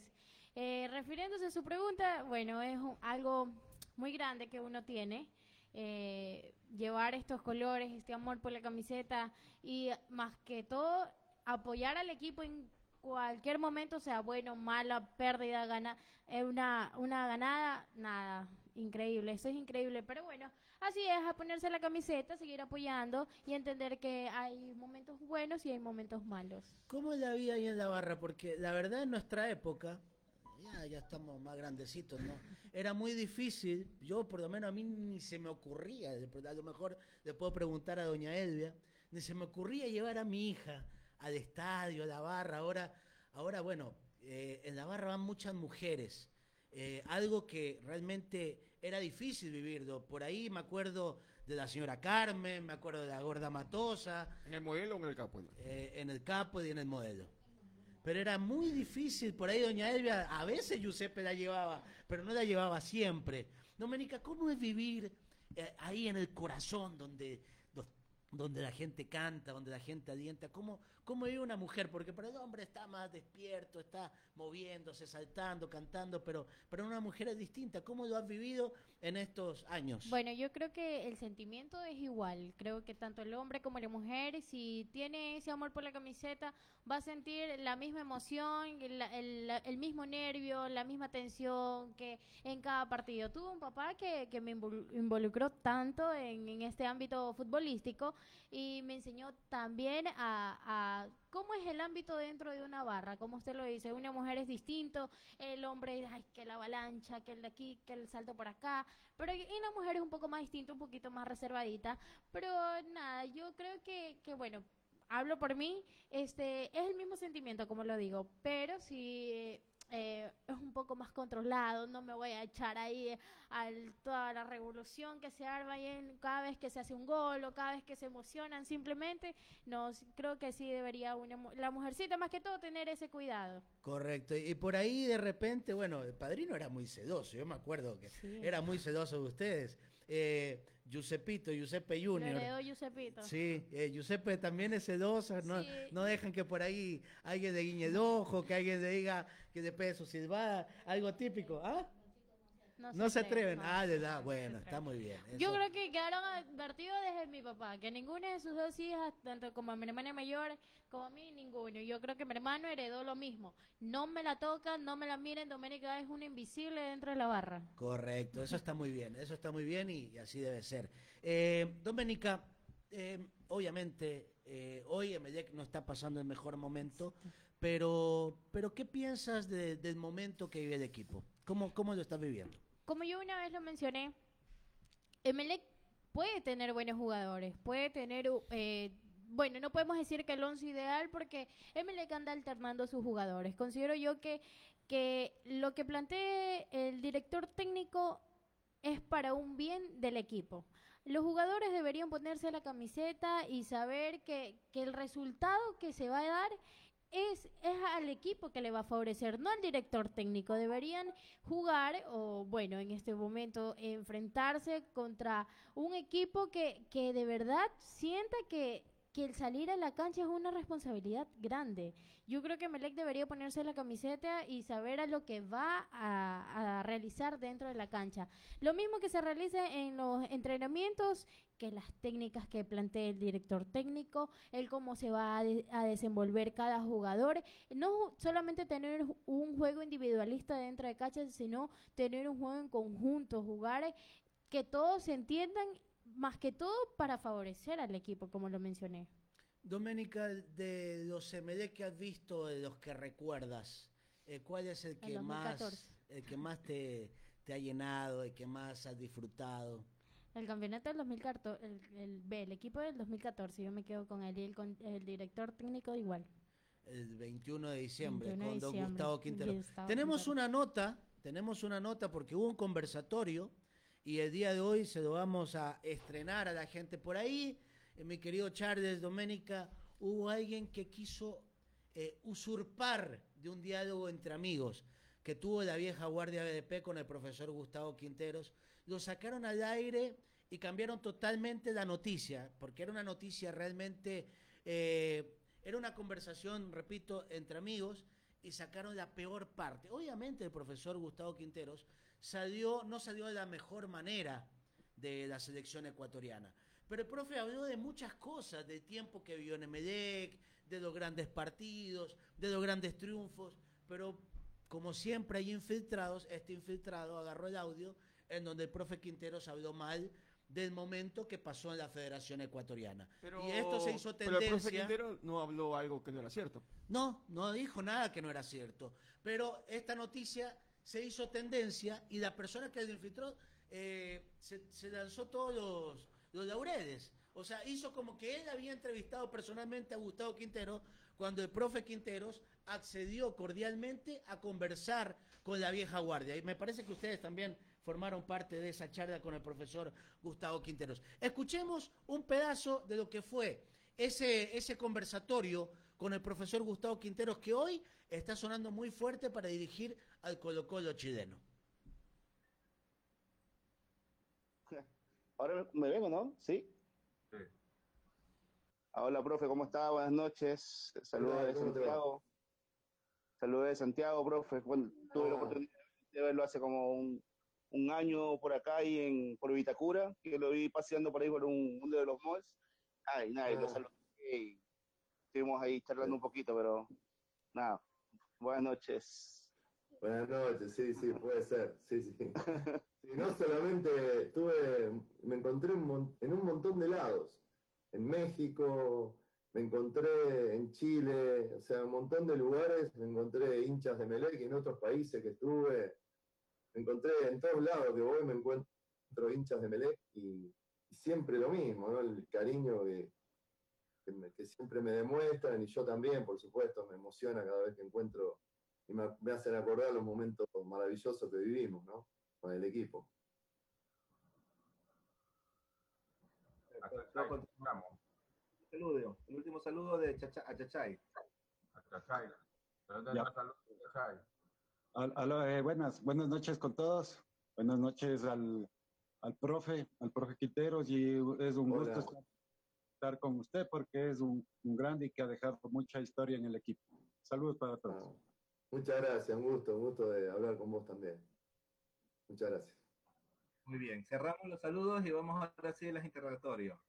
Speaker 7: Eh, refiriéndose a su pregunta, bueno, es un- algo muy grande que uno tiene. Eh, llevar estos colores, este amor por la camiseta y más que todo apoyar al equipo en cualquier momento, sea bueno, mala, pérdida, gana, eh, una, una ganada, nada, increíble, eso es increíble, pero bueno, así es, a ponerse la camiseta, seguir apoyando y entender que hay momentos buenos y hay momentos malos.
Speaker 5: ¿Cómo la vida ahí en la barra? Porque la verdad en nuestra época, ya, ya estamos más grandecitos, ¿no? Era muy difícil, yo por lo menos a mí ni se me ocurría, a lo mejor le puedo preguntar a doña Elvia, ni se me ocurría llevar a mi hija al estadio, a la barra, ahora, ahora bueno, eh, en la barra van muchas mujeres, eh, algo que realmente era difícil vivirlo, por ahí me acuerdo de la señora Carmen, me acuerdo de la gorda Matosa,
Speaker 8: ¿En el modelo o en el capo?
Speaker 5: eh, en el capo y en el modelo. Pero era muy difícil, por ahí doña Elvia, a veces Giuseppe la llevaba, pero no la llevaba siempre. Doménica, ¿cómo es vivir eh, ahí en el corazón donde, do- donde la gente canta, donde la gente alienta? ¿Cómo, ¿Cómo vive una mujer? Porque para el hombre está más despierto, está moviéndose, saltando, cantando, pero para una mujer es distinta. ¿Cómo lo has vivido en estos años?
Speaker 7: Bueno, yo creo que el sentimiento es igual. Creo que tanto el hombre como la mujer, si tiene ese amor por la camiseta, va a sentir la misma emoción, el, mismo nervio, la misma tensión que en cada partido. Tuve un papá que, que me invol- involucró tanto en, en este ámbito futbolístico y me enseñó también a cómo es el ámbito dentro de una barra. Como usted lo dice, una mujer es distinto, el hombre, ay, que la avalancha, que el de aquí, que el salto por acá. Pero y mujer es un poco más distinta, un poquito más reservadita. Pero nada, yo creo que, que bueno, hablo por mí, este, es el mismo sentimiento, como lo digo, pero sí eh, es un poco más controlado, no me voy a echar ahí a toda la revolución que se arma ahí en, cada vez que se hace un gol o cada vez que se emocionan, simplemente no, creo que sí debería una, la mujercita más que todo tener ese cuidado.
Speaker 5: Correcto, y por ahí de repente, bueno, el padrino era muy sedoso, yo me acuerdo que era muy sedoso de ustedes. Eh, Giuseppito, Giuseppe Junior.
Speaker 7: Giuseppito.
Speaker 5: Sí, eh, Giuseppe también es sedoso, no, no dejan que por ahí alguien de guiñe de ojo, que alguien le diga que de peso silbada, algo típico, ¿ah? No, se, atreven. ah, de edad, bueno, está muy bien.
Speaker 7: Yo creo que quedaron advertidos desde mi papá, que ninguna de sus dos hijas, tanto como mi hermana mayor como a mí, ninguno. Yo creo que mi hermano heredó lo mismo. No me la tocan, no me la miren, Doménica es un invisible dentro de la barra.
Speaker 5: Correcto, eso está muy bien, eso está muy bien y, así debe ser. Eh, Doménica, eh, obviamente, eh, hoy Emelec no está pasando el mejor momento, pero, pero ¿qué piensas del momento que vive el equipo? ¿Cómo, cómo lo estás viviendo?
Speaker 7: como yo una vez lo mencioné, Emelec puede tener buenos jugadores, puede tener, eh, bueno, no podemos decir que el once ideal porque Emelec anda alternando sus jugadores. Considero yo que, que lo que plantee el director técnico es para un bien del equipo. Los jugadores deberían ponerse la camiseta y saber que, que el resultado que se va a dar es, es al equipo que le va a favorecer, no al director técnico. Deberían jugar, o bueno, en este momento, enfrentarse contra un equipo que, que de verdad sienta que, que el salir a la cancha es una responsabilidad grande. Yo creo que Melec debería ponerse la camiseta y saber a lo que va a, a, realizar dentro de la cancha. Lo mismo que se realiza en los entrenamientos que las técnicas que plantea el director técnico, el cómo se va a, desenvolver cada jugador. No solamente tener un juego individualista dentro de cancha, sino tener un juego en conjunto, jugar que todos se entiendan, más que todo para favorecer al equipo, como lo mencioné.
Speaker 5: Doménica, de los MD que has visto, de los que recuerdas, eh, ¿cuál es el que más, el que más te, te ha llenado, el que más has disfrutado?
Speaker 7: El campeonato del 2014, el, el, B, el equipo del 2014, yo me quedo con él y el, el director técnico igual.
Speaker 5: El 21 de diciembre, con don Gustavo Quintero. tenemos una nota, tenemos una nota porque hubo un conversatorio y el día de hoy se lo vamos a estrenar a la gente por ahí. Eh, mi querido Charles Doménica, hubo alguien que quiso eh, usurpar de un diálogo entre amigos que tuvo la vieja guardia BDP con el profesor Gustavo Quinteros. Lo sacaron al aire y cambiaron totalmente la noticia, porque era una noticia realmente, eh, era una conversación, repito, entre amigos y sacaron la peor parte. Obviamente el profesor Gustavo Quinteros salió, no salió de la mejor manera de la selección ecuatoriana. Pero el profe habló de muchas cosas, del tiempo que vivió en Emelec, de los grandes partidos, de los grandes triunfos, pero como siempre hay infiltrados, este infiltrado agarró el audio en donde el profe Quinteros habló mal del momento que pasó en la Federación Ecuatoriana. y esto se hizo tendencia.
Speaker 1: Pero el profe Quintero no habló algo que no era cierto.
Speaker 5: No, no dijo nada que no era cierto. Pero esta noticia se hizo tendencia y la persona que le infiltró eh, se, lanzó todos los, los laureles. O sea, hizo como que él había entrevistado personalmente a Gustavo Quintero cuando el profe Quinteros accedió cordialmente a conversar con la vieja guardia. Y me parece que ustedes también formaron parte de esa charla con el profesor Gustavo Quinteros. Escuchemos un pedazo de lo que fue ese, ese conversatorio con el profesor Gustavo Quinteros que hoy está sonando muy fuerte para dirigir al Colo Colo chileno.
Speaker 8: Ahora me vengo, ¿no? Sí. Ah, hola, profe, ¿cómo está? Buenas noches. Saludos de Santiago. Saludos de Santiago, profe. Bueno, tuve la ah. oportunidad de verlo hace como un, un año por acá y en por Vitacura, que lo vi paseando por ahí por un, uno de los malls. Ay, nada, y lo ah. saludé y estuvimos ahí charlando un poquito, pero nada, buenas noches.
Speaker 9: Buenas noches, sí, sí, puede ser, sí, sí. [LAUGHS] no solamente tuve, me encontré en un montón de lados, en México, me encontré en Chile, o sea, un montón de lugares, me encontré hinchas de Melec y en otros países que estuve, encontré en todos lados que voy, me encuentro hinchas de Melec y, siempre lo mismo, ¿no? El cariño que, que, siempre me demuestran y yo también, por supuesto, me emociona cada vez que encuentro y me, me hacen acordar los momentos maravillosos que vivimos, ¿no? Con el equipo.
Speaker 10: Saludo, el último saludo de Chacha, a Chachay.
Speaker 11: A Chachay.
Speaker 12: Al- eh, buenas, buenas noches con todos. Buenas noches al, al profe, al profe Quinteros, y es un
Speaker 9: Hola.
Speaker 12: gusto estar, estar con usted porque es un, un grande y que ha dejado mucha historia en el equipo. Saludos para todos.
Speaker 9: Ah, muchas gracias, un gusto, un gusto de hablar con vos también. Muchas gracias.
Speaker 10: Muy bien, cerramos los saludos y vamos ahora sí a los interrogatorios.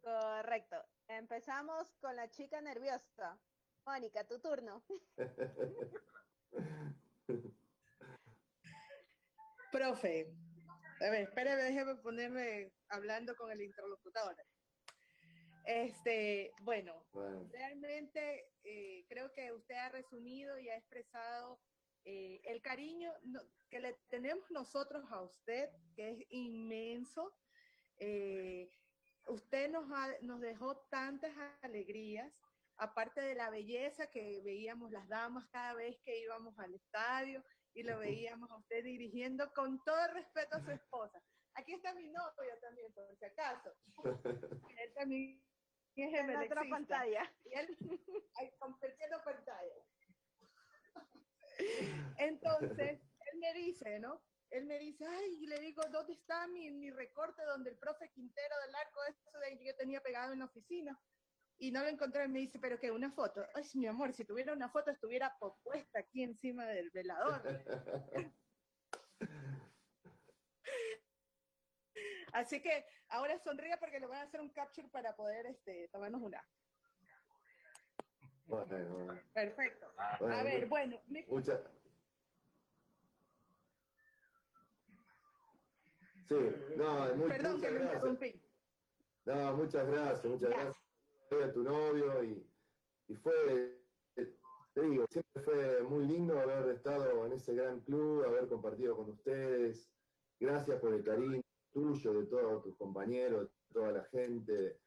Speaker 13: Correcto. Empezamos con la chica nerviosa. Mónica, tu turno. [LAUGHS]
Speaker 14: Profe, a ver, espérame, déjeme ponerme hablando con el interlocutor. Este, bueno,
Speaker 9: Bueno.
Speaker 14: realmente eh, creo que usted ha resumido y ha expresado eh, el cariño que le tenemos nosotros a usted, que es inmenso. Eh, usted nos, ha- nos dejó tantas alegrías, aparte de la belleza que veíamos las damas cada vez que íbamos al estadio y lo veíamos a usted dirigiendo con todo respeto a su esposa. Aquí está mi novio también, por si acaso. [LAUGHS] Él también
Speaker 13: En otra pantalla.
Speaker 14: Y él, [LAUGHS] compartiendo pantalla. [LAUGHS] Entonces, él me dice, ¿no? Él me dice, ay, y le digo, ¿dónde está mi, mi recorte donde el profe Quintero del arco eso de que yo tenía pegado en la oficina? Y no lo encontré, y me dice, pero que una foto. Ay, mi amor, si tuviera una foto estuviera puesta aquí encima del velador. [LAUGHS] Así que ahora sonríe porque le van a hacer un capture para poder este, tomarnos una.
Speaker 9: Bueno, bueno.
Speaker 14: Perfecto.
Speaker 9: Bueno,
Speaker 14: A ver, bueno, mi-
Speaker 9: Muchas. Sí, no, muy,
Speaker 14: perdón
Speaker 9: muchas
Speaker 14: que
Speaker 9: gracias.
Speaker 14: interrumpí.
Speaker 9: No, muchas gracias, muchas gracias a tu novio y, y fue, eh, te digo, siempre fue muy lindo haber estado en ese gran club, haber compartido con ustedes. Gracias por el cariño tuyo, de todos tus compañeros, de toda la gente.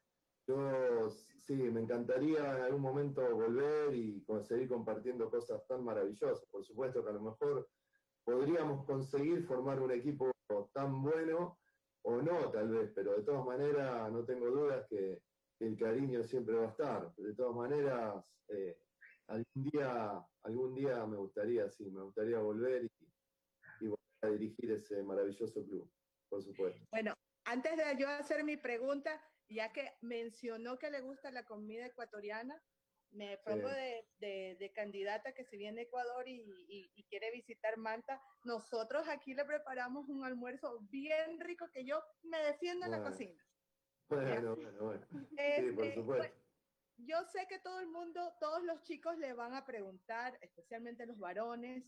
Speaker 9: Yo sí, me encantaría en algún momento volver y seguir compartiendo cosas tan maravillosas. Por supuesto que a lo mejor podríamos conseguir formar un equipo tan bueno o no, tal vez, pero de todas maneras no tengo dudas que el cariño siempre va a estar. De todas maneras, eh, algún día, algún día me gustaría, sí, me gustaría volver y, y volver a dirigir ese maravilloso club, por supuesto.
Speaker 14: Bueno, antes de yo hacer mi pregunta, ya que mencionó que le gusta la comida ecuatoriana, me pongo
Speaker 9: Sí.
Speaker 14: de, de- de candidata que si viene a Ecuador y, y- y quiere visitar Manta, nosotros aquí le preparamos un almuerzo bien rico que yo me defiendo en la cocina.
Speaker 9: Bueno, bueno, bueno. Sí,
Speaker 14: Este,
Speaker 9: por supuesto.
Speaker 14: Yo sé que todo el mundo, todos los chicos le van a preguntar, especialmente los varones,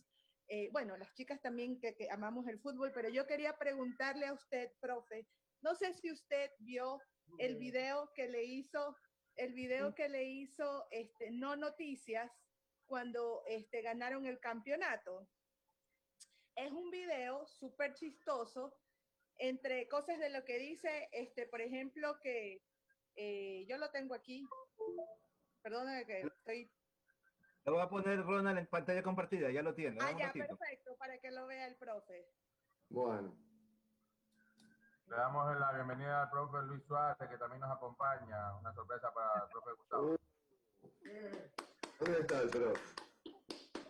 Speaker 14: eh, bueno, las chicas también que, que amamos el fútbol, pero yo quería preguntarle a usted, profe, no sé si usted vio el video que le hizo, el video que le hizo este, No Noticias cuando este, ganaron el campeonato. Es un video súper chistoso entre cosas de lo que dice, este, por ejemplo, que eh, yo lo tengo aquí. Perdóname que estoy.
Speaker 10: Lo voy a poner Ronald en pantalla compartida, ya lo tiene.
Speaker 14: Ah, ya, perfecto, para que lo vea el profe.
Speaker 9: Bueno,
Speaker 11: Le damos la bienvenida al profe Luis Suárez, que también nos acompaña. Una sorpresa para el profe Gustavo.
Speaker 9: ¿dónde está el pro?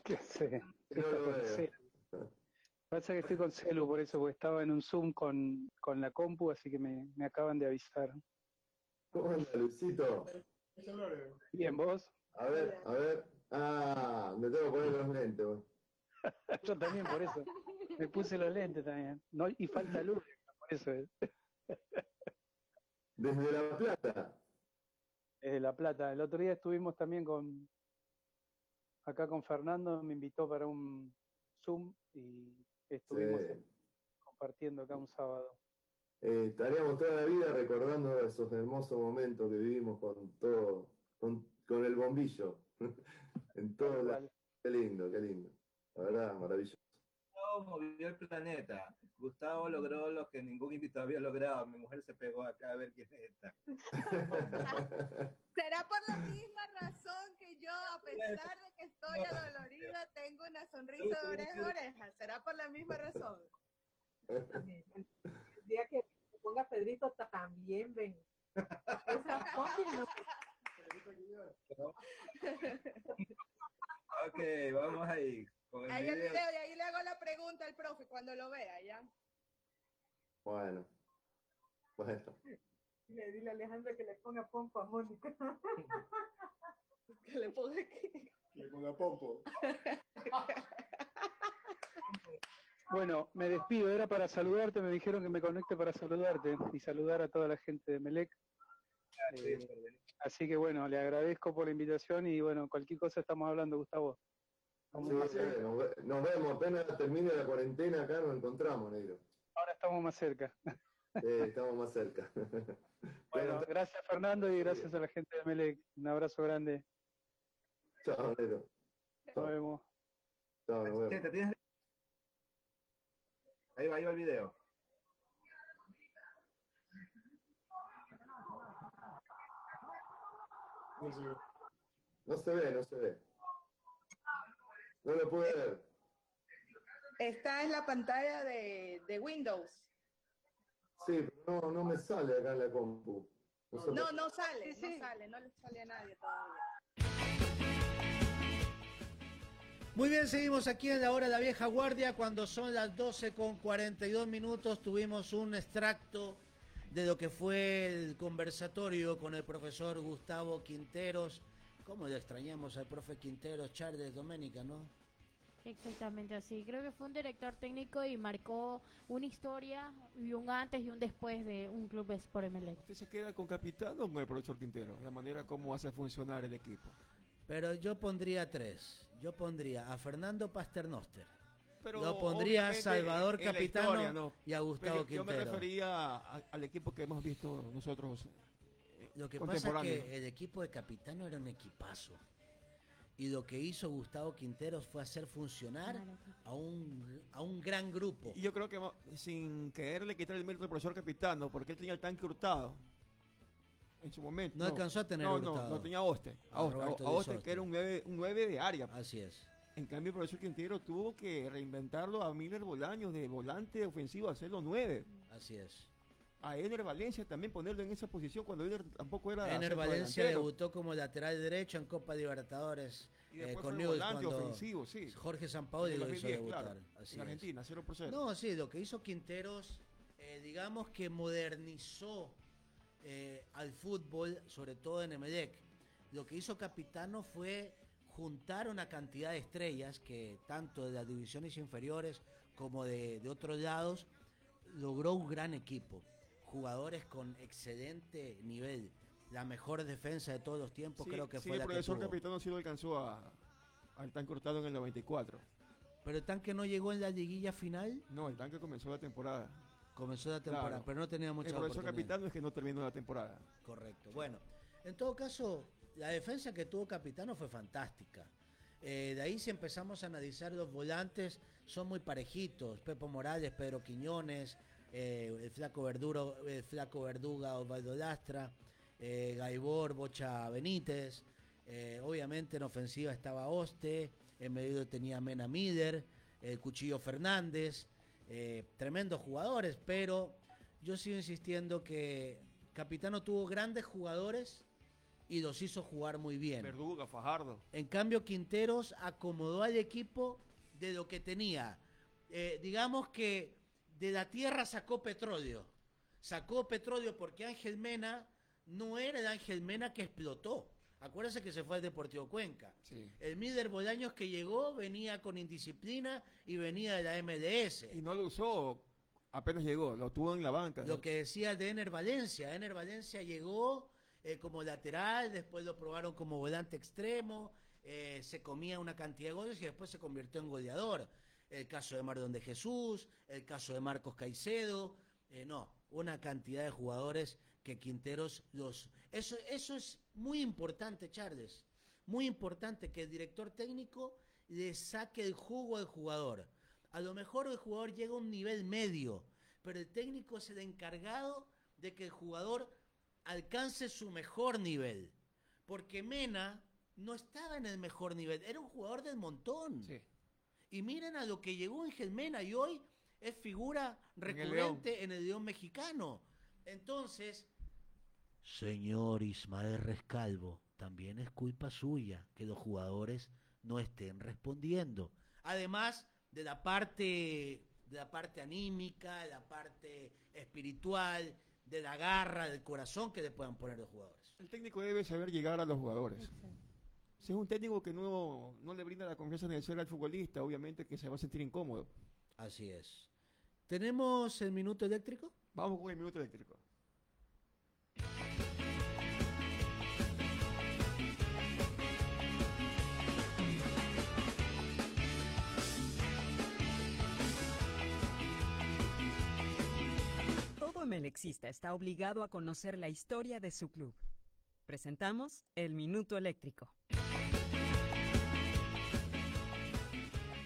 Speaker 15: ¿Qué sé?
Speaker 9: No lo veo.
Speaker 15: Sí. Pasa que estoy con celu, por eso, porque estaba en un Zoom con, con la compu, así que me, me acaban de avisar.
Speaker 9: ¿Cómo anda, Luisito?
Speaker 15: Bien, ¿vos?
Speaker 9: A ver, a ver. Ah, me tengo que poner los lentes. vos. [LAUGHS]
Speaker 15: Yo también, por eso. Me puse los lentes también. No, y falta luz, por eso es.
Speaker 9: Desde La Plata.
Speaker 15: Desde La Plata. El otro día estuvimos también con, acá con Fernando, me invitó para un Zoom y estuvimos
Speaker 9: Sí.
Speaker 15: compartiendo acá un sábado.
Speaker 9: Eh, estaríamos toda la vida recordando esos hermosos momentos que vivimos con todo, con, con el bombillo. [LAUGHS] en todo la- Qué lindo, qué lindo. La verdad, maravilloso.
Speaker 10: Gustavo movió el planeta. Gustavo logró lo que ningún invitado había logrado. Mi mujer se pegó acá a ver quién es esta. [LAUGHS]
Speaker 14: Será por la misma razón que yo, a pesar de que estoy adolorida, tengo una sonrisa de oreja a oreja. Será por la misma razón. [LAUGHS]
Speaker 16: El día que ponga Pedrito también ven. Esa foto no- [LAUGHS]
Speaker 10: Ok, vamos ahí. Con el
Speaker 14: Ahí el
Speaker 10: video.
Speaker 14: video, y ahí le hago la pregunta al profe cuando lo vea, ¿ya?
Speaker 9: Bueno. Bueno.
Speaker 16: Dile, dile a Alejandra que le ponga pompo a Mónica. [LAUGHS]
Speaker 14: Que le ponga aquí.
Speaker 9: Le ponga pompo. [LAUGHS]
Speaker 15: Bueno, me despido, era para saludarte, me dijeron que me conecte para saludarte y saludar a toda la gente de Melec. Eh, así que bueno, le agradezco por la invitación y bueno, cualquier cosa estamos hablando, Gustavo.
Speaker 9: Sí, nos, ve- nos vemos, apenas termine la cuarentena acá nos encontramos, negro.
Speaker 15: Ahora estamos más cerca.
Speaker 9: Sí, estamos más cerca. [LAUGHS]
Speaker 15: Bueno, gracias Fernando y gracias a la gente de Melec. Un abrazo grande.
Speaker 9: Chao, negro.
Speaker 15: Nos vemos.
Speaker 9: Chao, nos vemos.
Speaker 10: Gente, ¿tienes- Ahí va, ahí va el video.
Speaker 9: No se ve, no se ve. No lo pude ver.
Speaker 14: Esta es la pantalla de, de Windows.
Speaker 9: Sí, pero no, no me sale acá en la compu. No,
Speaker 14: no sale, no sale, no le sale a nadie todavía.
Speaker 5: Muy bien, seguimos aquí en la hora de la vieja guardia. Cuando son las 12 con 42 minutos, tuvimos un extracto de lo que fue el conversatorio con el profesor Gustavo Quinteros. ¿Cómo le extrañamos al profe Quinteros, Charles Doménica, no?
Speaker 7: Exactamente así. Creo que fue un director técnico y marcó una historia y un antes y un después de un club Sport Emelec.
Speaker 17: ¿Usted se queda con capitán o con el profesor Quintero? La manera como hace funcionar el equipo.
Speaker 5: Pero yo pondría tres. Yo pondría a Fernando Pasternoster.
Speaker 17: Pero
Speaker 5: Lo pondría a Salvador Capitano
Speaker 17: historia, ¿no?
Speaker 5: y a Gustavo
Speaker 17: Pero Yo me
Speaker 5: Quintero.
Speaker 17: refería a- al equipo que hemos visto nosotros. eh,
Speaker 5: Lo que pasa es
Speaker 17: contemporáneos.
Speaker 5: que el equipo de Capitano era un equipazo. Y lo que hizo Gustavo Quinteros fue hacer funcionar a un, a un gran grupo.
Speaker 17: Y yo creo que sin quererle quitar el mérito al profesor Capitano, porque él tenía el tanque hurtado en su momento.
Speaker 5: No alcanzó a tener
Speaker 17: No,
Speaker 5: Hurtado.
Speaker 17: no, no tenía a Oste. A
Speaker 5: A
Speaker 17: Oste, a que era un 9, un 9 de área.
Speaker 5: Así es.
Speaker 17: En cambio, el profesor Quintero tuvo que reinventarlo a Miller Bolaños de volante ofensivo, hacerlo 9.
Speaker 5: Así es.
Speaker 17: A Ener Valencia también ponerlo en esa posición cuando Ener tampoco era.
Speaker 5: Ener Valencia
Speaker 17: delantero.
Speaker 5: debutó como lateral derecho en Copa Libertadores
Speaker 17: Y
Speaker 5: eh, con Newell's
Speaker 17: volante
Speaker 5: cuando
Speaker 17: ofensivo, sí.
Speaker 5: Jorge Sampaoli lo hizo
Speaker 17: 2010,
Speaker 5: debutar.
Speaker 17: claro,
Speaker 5: Así
Speaker 17: en. Argentina, 0 por 0.
Speaker 5: No, sí, lo que hizo Quinteros, eh, digamos que modernizó eh, al fútbol, sobre todo en Emelec. Lo que hizo Capitano fue juntar una cantidad de estrellas que tanto de las divisiones inferiores como de, de otros lados logró un gran equipo. Jugadores con excelente nivel. La mejor defensa de todos los tiempos creo que
Speaker 17: sí,
Speaker 5: fue
Speaker 17: el
Speaker 5: la que
Speaker 17: profesor
Speaker 5: tuvo.
Speaker 17: Capitano sí lo alcanzó a, al tanque hurtado en el 94.
Speaker 5: Pero el tanque no llegó en la liguilla final.
Speaker 17: No, el tanque comenzó la temporada.
Speaker 5: Comenzó la temporada,
Speaker 17: Claro.
Speaker 5: pero no tenía mucha
Speaker 17: El profesor. Capitano es que no terminó la temporada.
Speaker 5: Correcto. Bueno, en todo caso, la defensa que tuvo Capitano fue fantástica. Eh, de ahí si empezamos a analizar los volantes, son muy parejitos. Pepo Morales, Pedro Quiñones, eh, el flaco Verduro, Verduga, Osvaldo Lastra, eh, Gaibor, Bocha Benítez. Eh, obviamente en ofensiva estaba Oste, en medio tenía Mena Mider, el Cuchillo Fernández, tremendos jugadores, pero yo sigo insistiendo que Capitano tuvo grandes jugadores y los hizo jugar muy bien.
Speaker 17: Verduga, Fajardo.
Speaker 5: En cambio, Quinteros acomodó al equipo de lo que tenía. Eh, digamos que de la tierra sacó petróleo. Sacó petróleo porque Ángel Mena no era el Ángel Mena que explotó. Acuérdense que se fue al Deportivo Cuenca. El Mider Bolaños que llegó venía con indisciplina y venía de la MLS.
Speaker 17: Y no lo usó apenas llegó, lo tuvo en la banca.
Speaker 5: Lo que decía de Ener Valencia. Ener Valencia llegó eh, como lateral, después lo probaron como volante extremo, eh, se comía una cantidad de goles y después se convirtió en goleador. El caso de Mardón de Jesús, el caso de Marcos Caicedo, eh, no, una cantidad de jugadores que Quinteros los... Eso, eso es muy importante, Charles. Muy importante que el director técnico le saque el jugo al jugador. A lo mejor el jugador llega a un nivel medio, pero el técnico es el encargado de que el jugador alcance su mejor nivel. Porque Mena no estaba en el mejor nivel, era un jugador del montón. Y miren a lo que llegó Ángel Mena y hoy es figura recurrente en el León mexicano. Entonces, señor Ismael Rescalvo, también es culpa suya que los jugadores no estén respondiendo. Además de la parte de la parte anímica, de la parte espiritual, de la garra, del corazón que le puedan poner los jugadores.
Speaker 1: El técnico debe saber llegar a los jugadores. Si es un técnico que no, no le brinda la confianza necesaria al futbolista, obviamente que se va a sentir incómodo.
Speaker 5: Así es. ¿Tenemos el minuto eléctrico?
Speaker 1: Vamos con el minuto eléctrico.
Speaker 4: Todo emelexista está obligado a conocer la historia de su club. Presentamos el Minuto Eléctrico.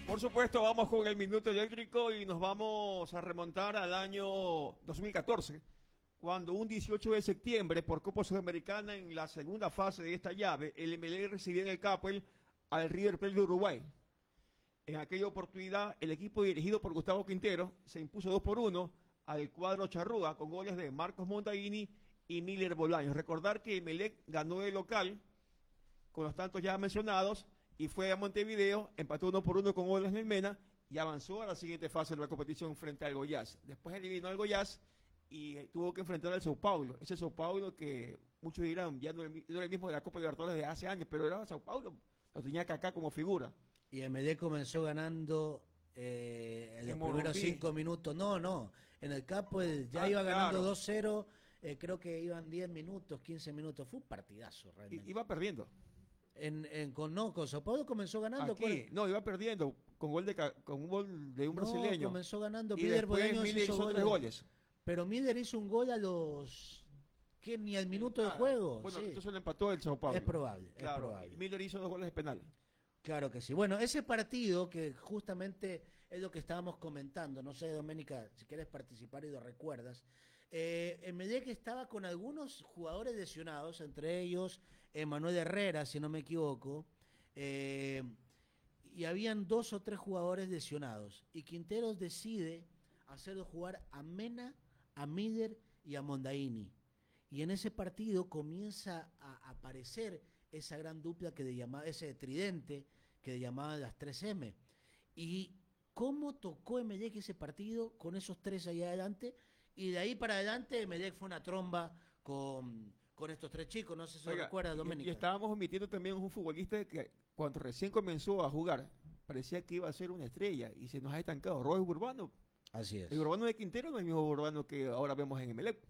Speaker 1: Por supuesto, vamos con el minuto eléctrico y nos vamos a remontar al año 2014, cuando un 18 de septiembre, por Copa Sudamericana, en la segunda fase de esta llave, el MLE recibía en el Capel al River Plate de Uruguay. En aquella oportunidad, el equipo dirigido por Gustavo Quintero se impuso 2 por 1 al cuadro Charrúa con goles de Marcos Montaguini y Miller Bolaños. Recordar que Emelec ganó el local con los tantos ya mencionados y fue a Montevideo, empató uno por uno con goles de Mena y avanzó a la siguiente fase de la competición frente al Goiás. Después eliminó al Goiás y tuvo que enfrentar al Sao Paulo. Ese Sao Paulo que muchos dirán ya no era el el mismo de la Copa Libertadores de hace años, pero era Sao Paulo. Lo tenía Kaká como figura.
Speaker 5: Y MD comenzó ganando eh, en los primeros cinco minutos. No, no. En el campo ya
Speaker 1: Ah,
Speaker 5: iba ganando
Speaker 1: claro.
Speaker 5: 2-0. eh, creo que iban 10 minutos, 15 minutos. Fue un partidazo realmente.
Speaker 1: Iba perdiendo.
Speaker 5: En, en- con, no, con Sao Paulo comenzó ganando.
Speaker 1: Aquí, no, iba perdiendo con gol de con un gol de un
Speaker 5: No,
Speaker 1: brasileño.
Speaker 5: comenzó ganando.
Speaker 1: Y
Speaker 5: Miller
Speaker 1: después Miller hizo tres goles.
Speaker 5: Pero Miller hizo un gol a los... ¿Qué? Ni al minuto de juego.
Speaker 1: Bueno,
Speaker 5: sí.
Speaker 1: entonces lo empató el Sao Paulo.
Speaker 5: Es probable, es
Speaker 1: Claro,
Speaker 5: probable.
Speaker 1: y Miller hizo dos goles de penal.
Speaker 5: Claro que sí. Bueno, ese partido que justamente es lo que estábamos comentando, no sé, Doménica, si quieres participar y lo recuerdas, eh, Emelec estaba con algunos jugadores lesionados, entre ellos Emanuel Herrera, si no me equivoco, eh, y habían dos o tres jugadores lesionados, y Quinteros decide hacerlo jugar a Mena, a Miller y a Mondaini. Y en ese partido comienza a aparecer esa gran dupla que llamaba, ese tridente que le llamaban las 3M. Y cómo tocó Emelec ese partido con esos tres ahí adelante. Y de ahí para adelante Emelec fue una tromba con, con estos tres chicos. No sé si
Speaker 1: Oiga,
Speaker 5: recuerdas,
Speaker 1: y-
Speaker 5: Doménica.
Speaker 1: Y, estábamos omitiendo también un futbolista que cuando recién comenzó a jugar parecía que iba a ser una estrella y se nos ha estancado. Robert Urbano.
Speaker 5: Así es.
Speaker 1: El Urbano de Quintero no es el mismo Urbano que ahora vemos en Emelec.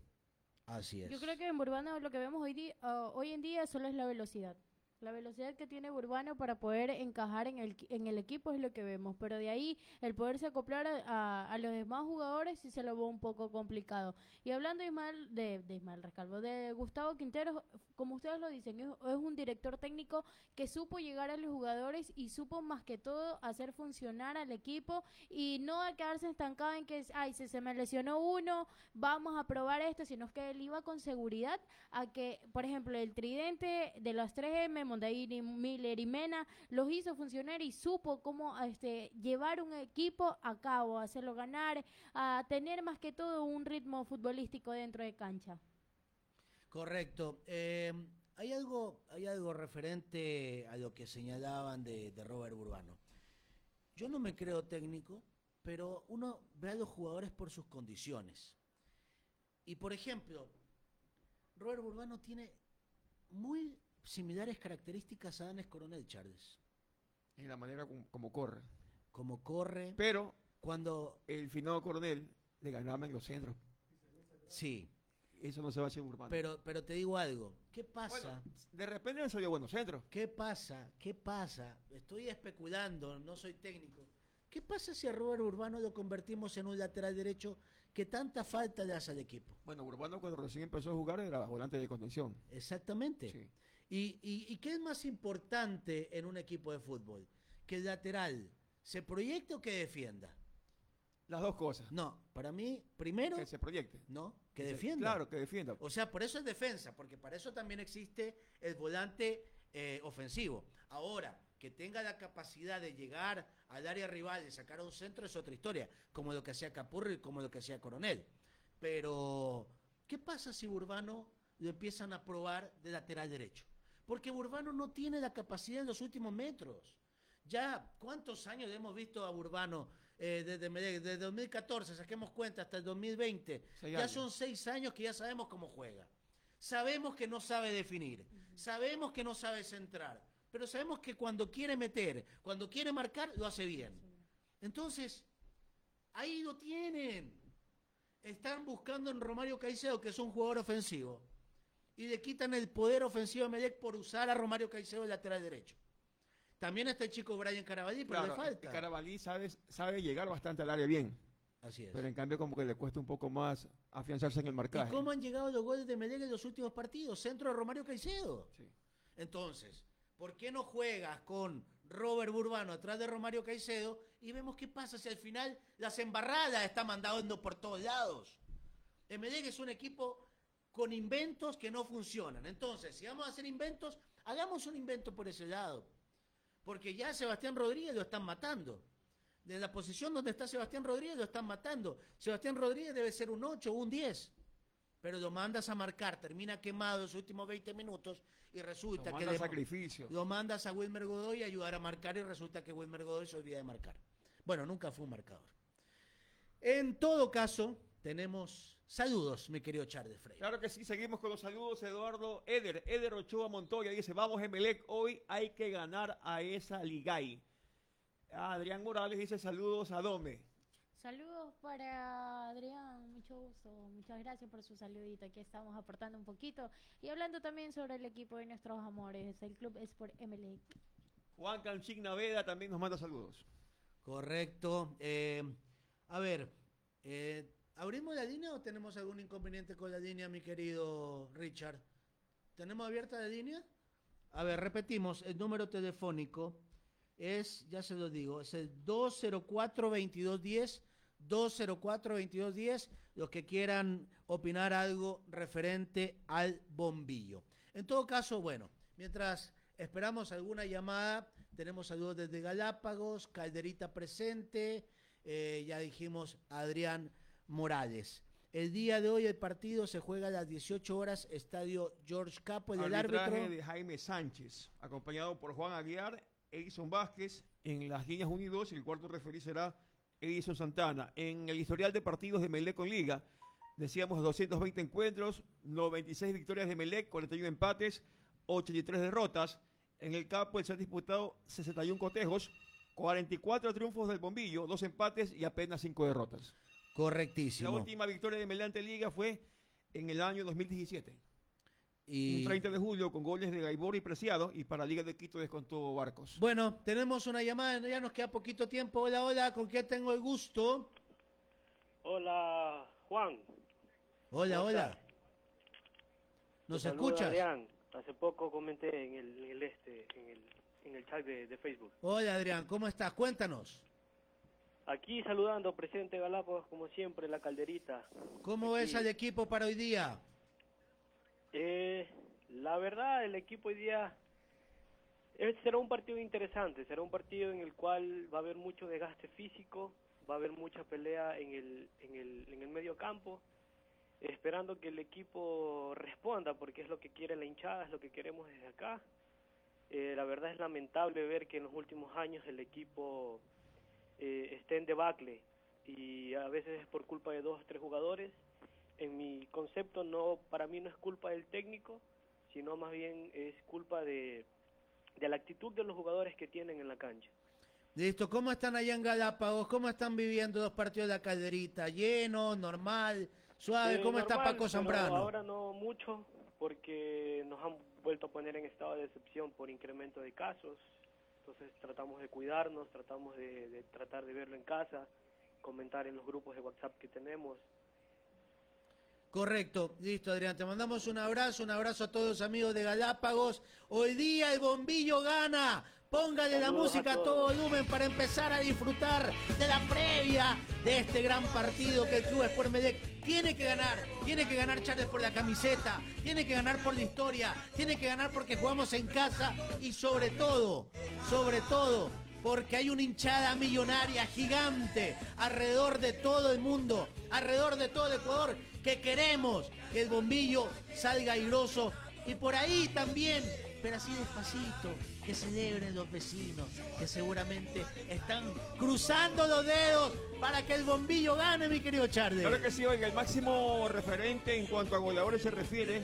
Speaker 5: Así
Speaker 7: Yo creo que en Burbano lo que vemos hoy, ah, hoy en día solo es la velocidad. La velocidad que tiene Burbano para poder encajar en el, en el equipo es lo que vemos, pero de ahí el poderse acoplar a, a- a los demás jugadores sí se lo ve un poco complicado. Y hablando de Ismael, de, de Ismael Rescalvo, de Gustavo Quintero, como ustedes lo dicen, es, es un director técnico que supo llegar a los jugadores y supo más que todo hacer funcionar al equipo y no a quedarse estancado en que, ay, se, se me lesionó uno, vamos a probar esto, sino que él iba con seguridad a que, por ejemplo, el tridente de las 3M, Mondaini, Miller y Mena, los hizo funcionar y supo cómo este, llevar un equipo a cabo, hacerlo ganar, a tener más que todo un ritmo futbolístico dentro de cancha.
Speaker 5: Correcto. Eh, hay algo, hay algo referente a lo que señalaban de, de Robert Urbano. Yo no me creo técnico, pero uno ve a los jugadores por sus condiciones. Y por ejemplo, Robert Urbano tiene muy similares características a Danes Coronel Charles.
Speaker 1: En la manera como, como corre.
Speaker 5: Como corre.
Speaker 1: Pero
Speaker 5: cuando
Speaker 1: el finado coronel le ganaba en los centros.
Speaker 5: Sí.
Speaker 1: Eso no se va a hacer en Urbano.
Speaker 5: Pero, pero te digo algo. ¿Qué pasa?
Speaker 1: de repente le salió buenos centros.
Speaker 5: ¿Qué pasa? ¿Qué pasa? Estoy especulando, no soy técnico. ¿Qué pasa si a Robert Urbano lo convertimos en un lateral derecho que tanta falta le hace al equipo?
Speaker 1: Bueno, Urbano cuando recién empezó a jugar era volante de contención.
Speaker 5: Exactamente. ¿Y, y, y qué es más importante en un equipo de fútbol? Que el lateral se proyecte o que defienda.
Speaker 1: Las dos cosas.
Speaker 5: No, para mí, primero,
Speaker 1: Que se proyecte.
Speaker 5: no, que defienda.
Speaker 1: Claro, que defienda.
Speaker 5: O sea, por eso es defensa, porque para eso también existe el volante eh, ofensivo. Ahora, que tenga la capacidad de llegar al área rival y sacar a un centro es otra historia, como lo que hacía Capurro y como lo que hacía Coronel. Pero, ¿qué pasa si Urbano lo empiezan a probar de lateral derecho? Porque Urbano no tiene la capacidad en los últimos metros. Ya, ¿cuántos años hemos visto a Urbano eh, desde, desde 2014, saquemos cuenta, hasta el 2020?
Speaker 1: Seis
Speaker 5: ya
Speaker 1: años.
Speaker 5: son seis años que ya sabemos cómo juega. Sabemos que no sabe definir, sabemos que no sabe centrar, pero sabemos que cuando quiere meter, cuando quiere marcar, lo hace bien. Entonces, ahí lo tienen. Están buscando en Romario Caicedo, que es un jugador ofensivo, y le quitan el poder ofensivo a Melec por usar a Romario Caicedo de lateral derecho. También está el chico Brian Carabalí, pero
Speaker 1: Claro,
Speaker 5: le falta.
Speaker 1: Carabalí sabe, sabe llegar bastante al área bien.
Speaker 5: Así es.
Speaker 1: Pero en cambio como que le cuesta un poco más afianzarse en el
Speaker 5: ¿Y
Speaker 1: marcaje.
Speaker 5: cómo han llegado los goles de Melec en los últimos partidos? Centro de Romario Caicedo. Entonces, ¿por qué no juegas con Robert Burbano atrás de Romario Caicedo y vemos qué pasa si al final las embarradas están mandando por todos lados? El Melec es un equipo con inventos que no funcionan. Entonces, si vamos a hacer inventos, hagamos un invento por ese lado. Porque ya Sebastián Rodríguez lo están matando. De la posición donde está Sebastián Rodríguez lo están matando. Sebastián Rodríguez debe ser un 8 o un 10. Pero lo mandas a marcar, termina quemado los últimos 20 minutos y resulta
Speaker 1: Lo
Speaker 5: que le-
Speaker 1: sacrificio.
Speaker 5: lo mandas a Wilmer Godoy a ayudar a marcar y resulta que Wilmer Godoy se olvida de marcar. Bueno, nunca fue un marcador. En todo caso, tenemos saludos, mi querido Charles Frey.
Speaker 1: Claro que sí, seguimos con los saludos, Eduardo Eder. Eder Ochoa Montoya dice, vamos Emelec, hoy hay que ganar a esa Ligay. Adrián Morales dice, saludos a Dome.
Speaker 7: Saludos para Adrián, mucho gusto, muchas gracias por su saludito, aquí estamos aportando un poquito y hablando también sobre el equipo de nuestros amores, el club Sport Emelec.
Speaker 1: Juan Canchín Naveda también nos manda saludos.
Speaker 5: Correcto. Eh, a ver, eh, ¿abrimos la línea o tenemos algún inconveniente con la línea, mi querido Richard? ¿Tenemos abierta la línea? A ver, repetimos, el número telefónico es, ya se lo digo, es el 204-2210, 204-2210, los que quieran opinar algo referente al bombillo. En todo caso, bueno, mientras esperamos alguna llamada, tenemos saludos desde Galápagos, Calderita presente, eh, ya dijimos Adrián Morales. El día de hoy el partido se juega a las 18 horas, Estadio George Capo, el árbitro.
Speaker 1: de Jaime Sánchez, acompañado por Juan Aguiar, Edison Vázquez en las líneas 1 y 2, y el cuarto referí será Edison Santana. En el historial de partidos de Melec con Liga, decíamos 220 encuentros, 96 victorias de Melec, 41 empates, 83 derrotas. En el campo se han disputado 61 cotejos, 44 triunfos del Bombillo, 2 empates y apenas 5 derrotas.
Speaker 5: Correctísimo.
Speaker 1: La última victoria de Melec ante Liga fue en el año 2017.
Speaker 5: Y-
Speaker 1: Un 30 de julio con goles de Gaibor y Preciado y para Liga de Quito descontó Barcos.
Speaker 5: Bueno, tenemos una llamada, ya nos queda poquito tiempo. Hola, hola, ¿con quién tengo el gusto?
Speaker 18: Hola, Juan.
Speaker 5: Hola,
Speaker 18: ¿Cómo
Speaker 5: hola. ¿Nos escuchas?
Speaker 18: Adrián. Hace poco comenté en el, en el este, en el, en el chat de, de Facebook.
Speaker 5: Hola, Adrián, ¿cómo estás? Cuéntanos.
Speaker 18: Aquí saludando, presidente Galápagos, como siempre, la calderita.
Speaker 5: ¿Cómo ves al equipo para hoy día?
Speaker 18: Eh, la verdad, el equipo hoy día eh, será un partido interesante, será un partido en el cual va a haber mucho desgaste físico, va a haber mucha pelea en el, en el, en el medio campo, esperando que el equipo responda, porque es lo que quiere la hinchada, es lo que queremos desde acá. Eh, la verdad es lamentable ver que en los últimos años el equipo eh, esté en debacle y a veces es por culpa de dos o tres jugadores. En mi concepto no, para mí no es culpa del técnico, sino más bien es culpa de, de la actitud de los jugadores que tienen en la cancha.
Speaker 5: Listo, ¿cómo están allá en Galápagos? ¿Cómo están viviendo los partidos de la calderita? ¿Lleno, normal, suave?
Speaker 18: Eh,
Speaker 5: ¿Cómo está Paco Zambrano?
Speaker 18: Ahora no mucho, porque nos han vuelto a poner en estado de excepción por incremento de casos. Entonces tratamos de cuidarnos, tratamos de, tratar de verlo en casa, comentar en los grupos de WhatsApp que tenemos.
Speaker 5: Correcto, listo Adrián, te mandamos un abrazo, un abrazo a todos los amigos de Galápagos. Hoy día el bombillo gana Póngale la música a todo volumen para empezar a disfrutar de la previa de este gran partido que el Club Sport Medec tiene que ganar. Tiene que ganar Charles por la camiseta, tiene que ganar por la historia, tiene que ganar porque jugamos en casa y sobre todo, sobre todo, porque hay una hinchada millonaria gigante alrededor de todo el mundo, alrededor de todo el Ecuador, que queremos que el bombillo salga airoso y por ahí también, pero así despacito, que celebren los vecinos, que seguramente están cruzando los dedos para que el bombillo gane, mi querido Charles.
Speaker 17: Claro que sí, oiga, el máximo referente en cuanto a goleadores se refiere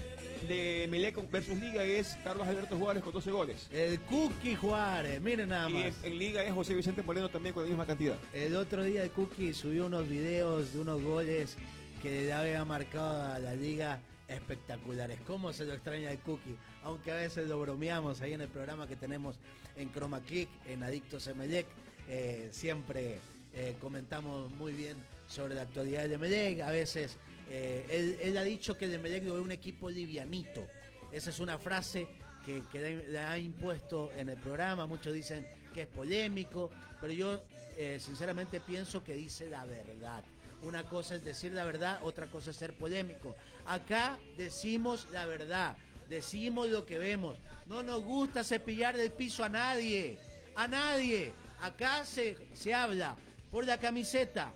Speaker 17: de Melec versus Liga es Carlos Alberto Juárez con 12 goles.
Speaker 5: El Cookie Juárez, miren nada
Speaker 17: Y
Speaker 5: más.
Speaker 17: en, en Liga es José Vicente Moreno también con la misma cantidad.
Speaker 5: El otro día el Cookie subió unos videos de unos goles que le había marcado a la liga espectaculares. ¿Cómo se lo extraña el Cookie? Aunque a veces lo bromeamos ahí en el programa que tenemos en Chroma Click, en Adictos Emelec, eh, siempre eh, comentamos muy bien sobre la actualidad de Emelec. A veces eh, él, ha dicho que el Emelec lo ve un equipo livianito. Esa es una frase que, que le- le ha impuesto en el programa. Muchos dicen que es polémico, pero yo eh, sinceramente pienso que dice la verdad. Una cosa es decir la verdad, otra cosa es ser polémico. Acá decimos la verdad, decimos lo que vemos. No nos gusta cepillar del piso a nadie, a nadie. Acá se, se habla por la camiseta,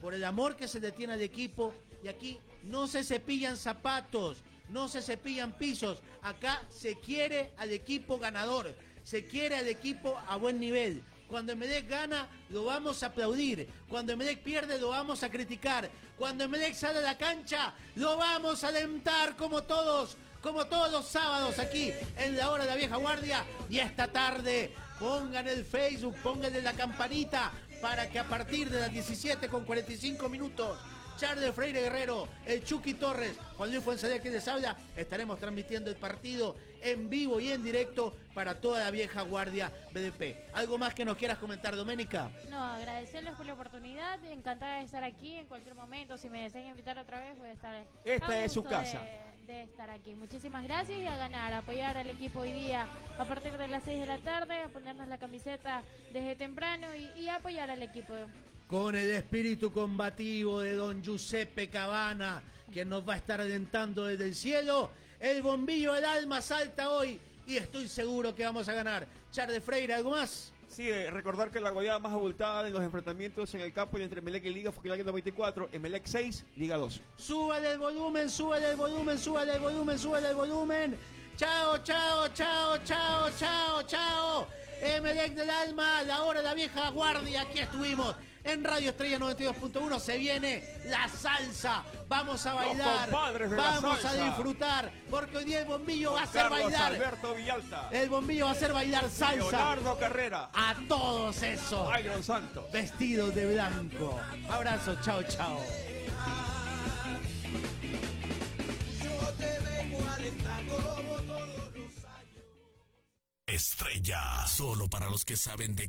Speaker 5: por el amor que se le tiene al equipo y aquí no se cepillan zapatos, no se cepillan pisos. Acá se quiere al equipo ganador, se quiere al equipo a buen nivel. Cuando Emelec gana, lo vamos a aplaudir. Cuando Emelec pierde, lo vamos a criticar. Cuando Emelec sale a la cancha, lo vamos a alentar como todos, como todos los sábados aquí en la hora de la vieja guardia. Y esta tarde, pongan el Facebook, pónganle la campanita para que a partir de las 17 con 45 minutos Charles Freire Guerrero, el Chucky Torres, Juan Luis Fuenzalía que les habla, estaremos transmitiendo el partido en vivo y en directo para toda la vieja guardia BDP. ¿Algo más que nos quieras comentar, Doménica?
Speaker 7: No, agradecerles por la oportunidad, encantada de estar aquí en cualquier momento. Si me desean invitar otra vez, voy a estar.
Speaker 17: Esta
Speaker 7: a
Speaker 17: es su
Speaker 7: de-
Speaker 17: casa.
Speaker 7: De, estar aquí. Muchísimas gracias y a ganar, a apoyar al equipo hoy día a partir de las 6 de la tarde, a ponernos la camiseta desde temprano y, y apoyar al equipo.
Speaker 5: Con el espíritu combativo de don Giuseppe Cabana, que nos va a estar alentando desde el cielo, el bombillo del alma salta hoy y estoy seguro que vamos a ganar. Charles Freire, ¿algo más?
Speaker 17: Sí, eh, recordar que la goleada más abultada de los enfrentamientos en el campo y entre Melec y Liga fue año 94, Emelec 6, Liga 2.
Speaker 5: Súbale el volumen, súbale el volumen, súbale el volumen, súbale el volumen. Chao, chao, chao, chao, chao, chao. Emelec del alma, la hora de la vieja guardia, aquí estuvimos. En Radio Estrella 92.1 se viene la salsa. Vamos a bailar. Vamos a disfrutar. Porque hoy día el bombillo va a hacer
Speaker 17: Carlos
Speaker 5: bailar.
Speaker 17: Alberto Villalta.
Speaker 5: El bombillo va a hacer bailar salsa.
Speaker 17: Leonardo Carrera.
Speaker 5: A todos esos.
Speaker 17: Iron Santos.
Speaker 5: Vestidos de blanco. Abrazo, chao, chao.
Speaker 2: Estrella, solo para los que saben de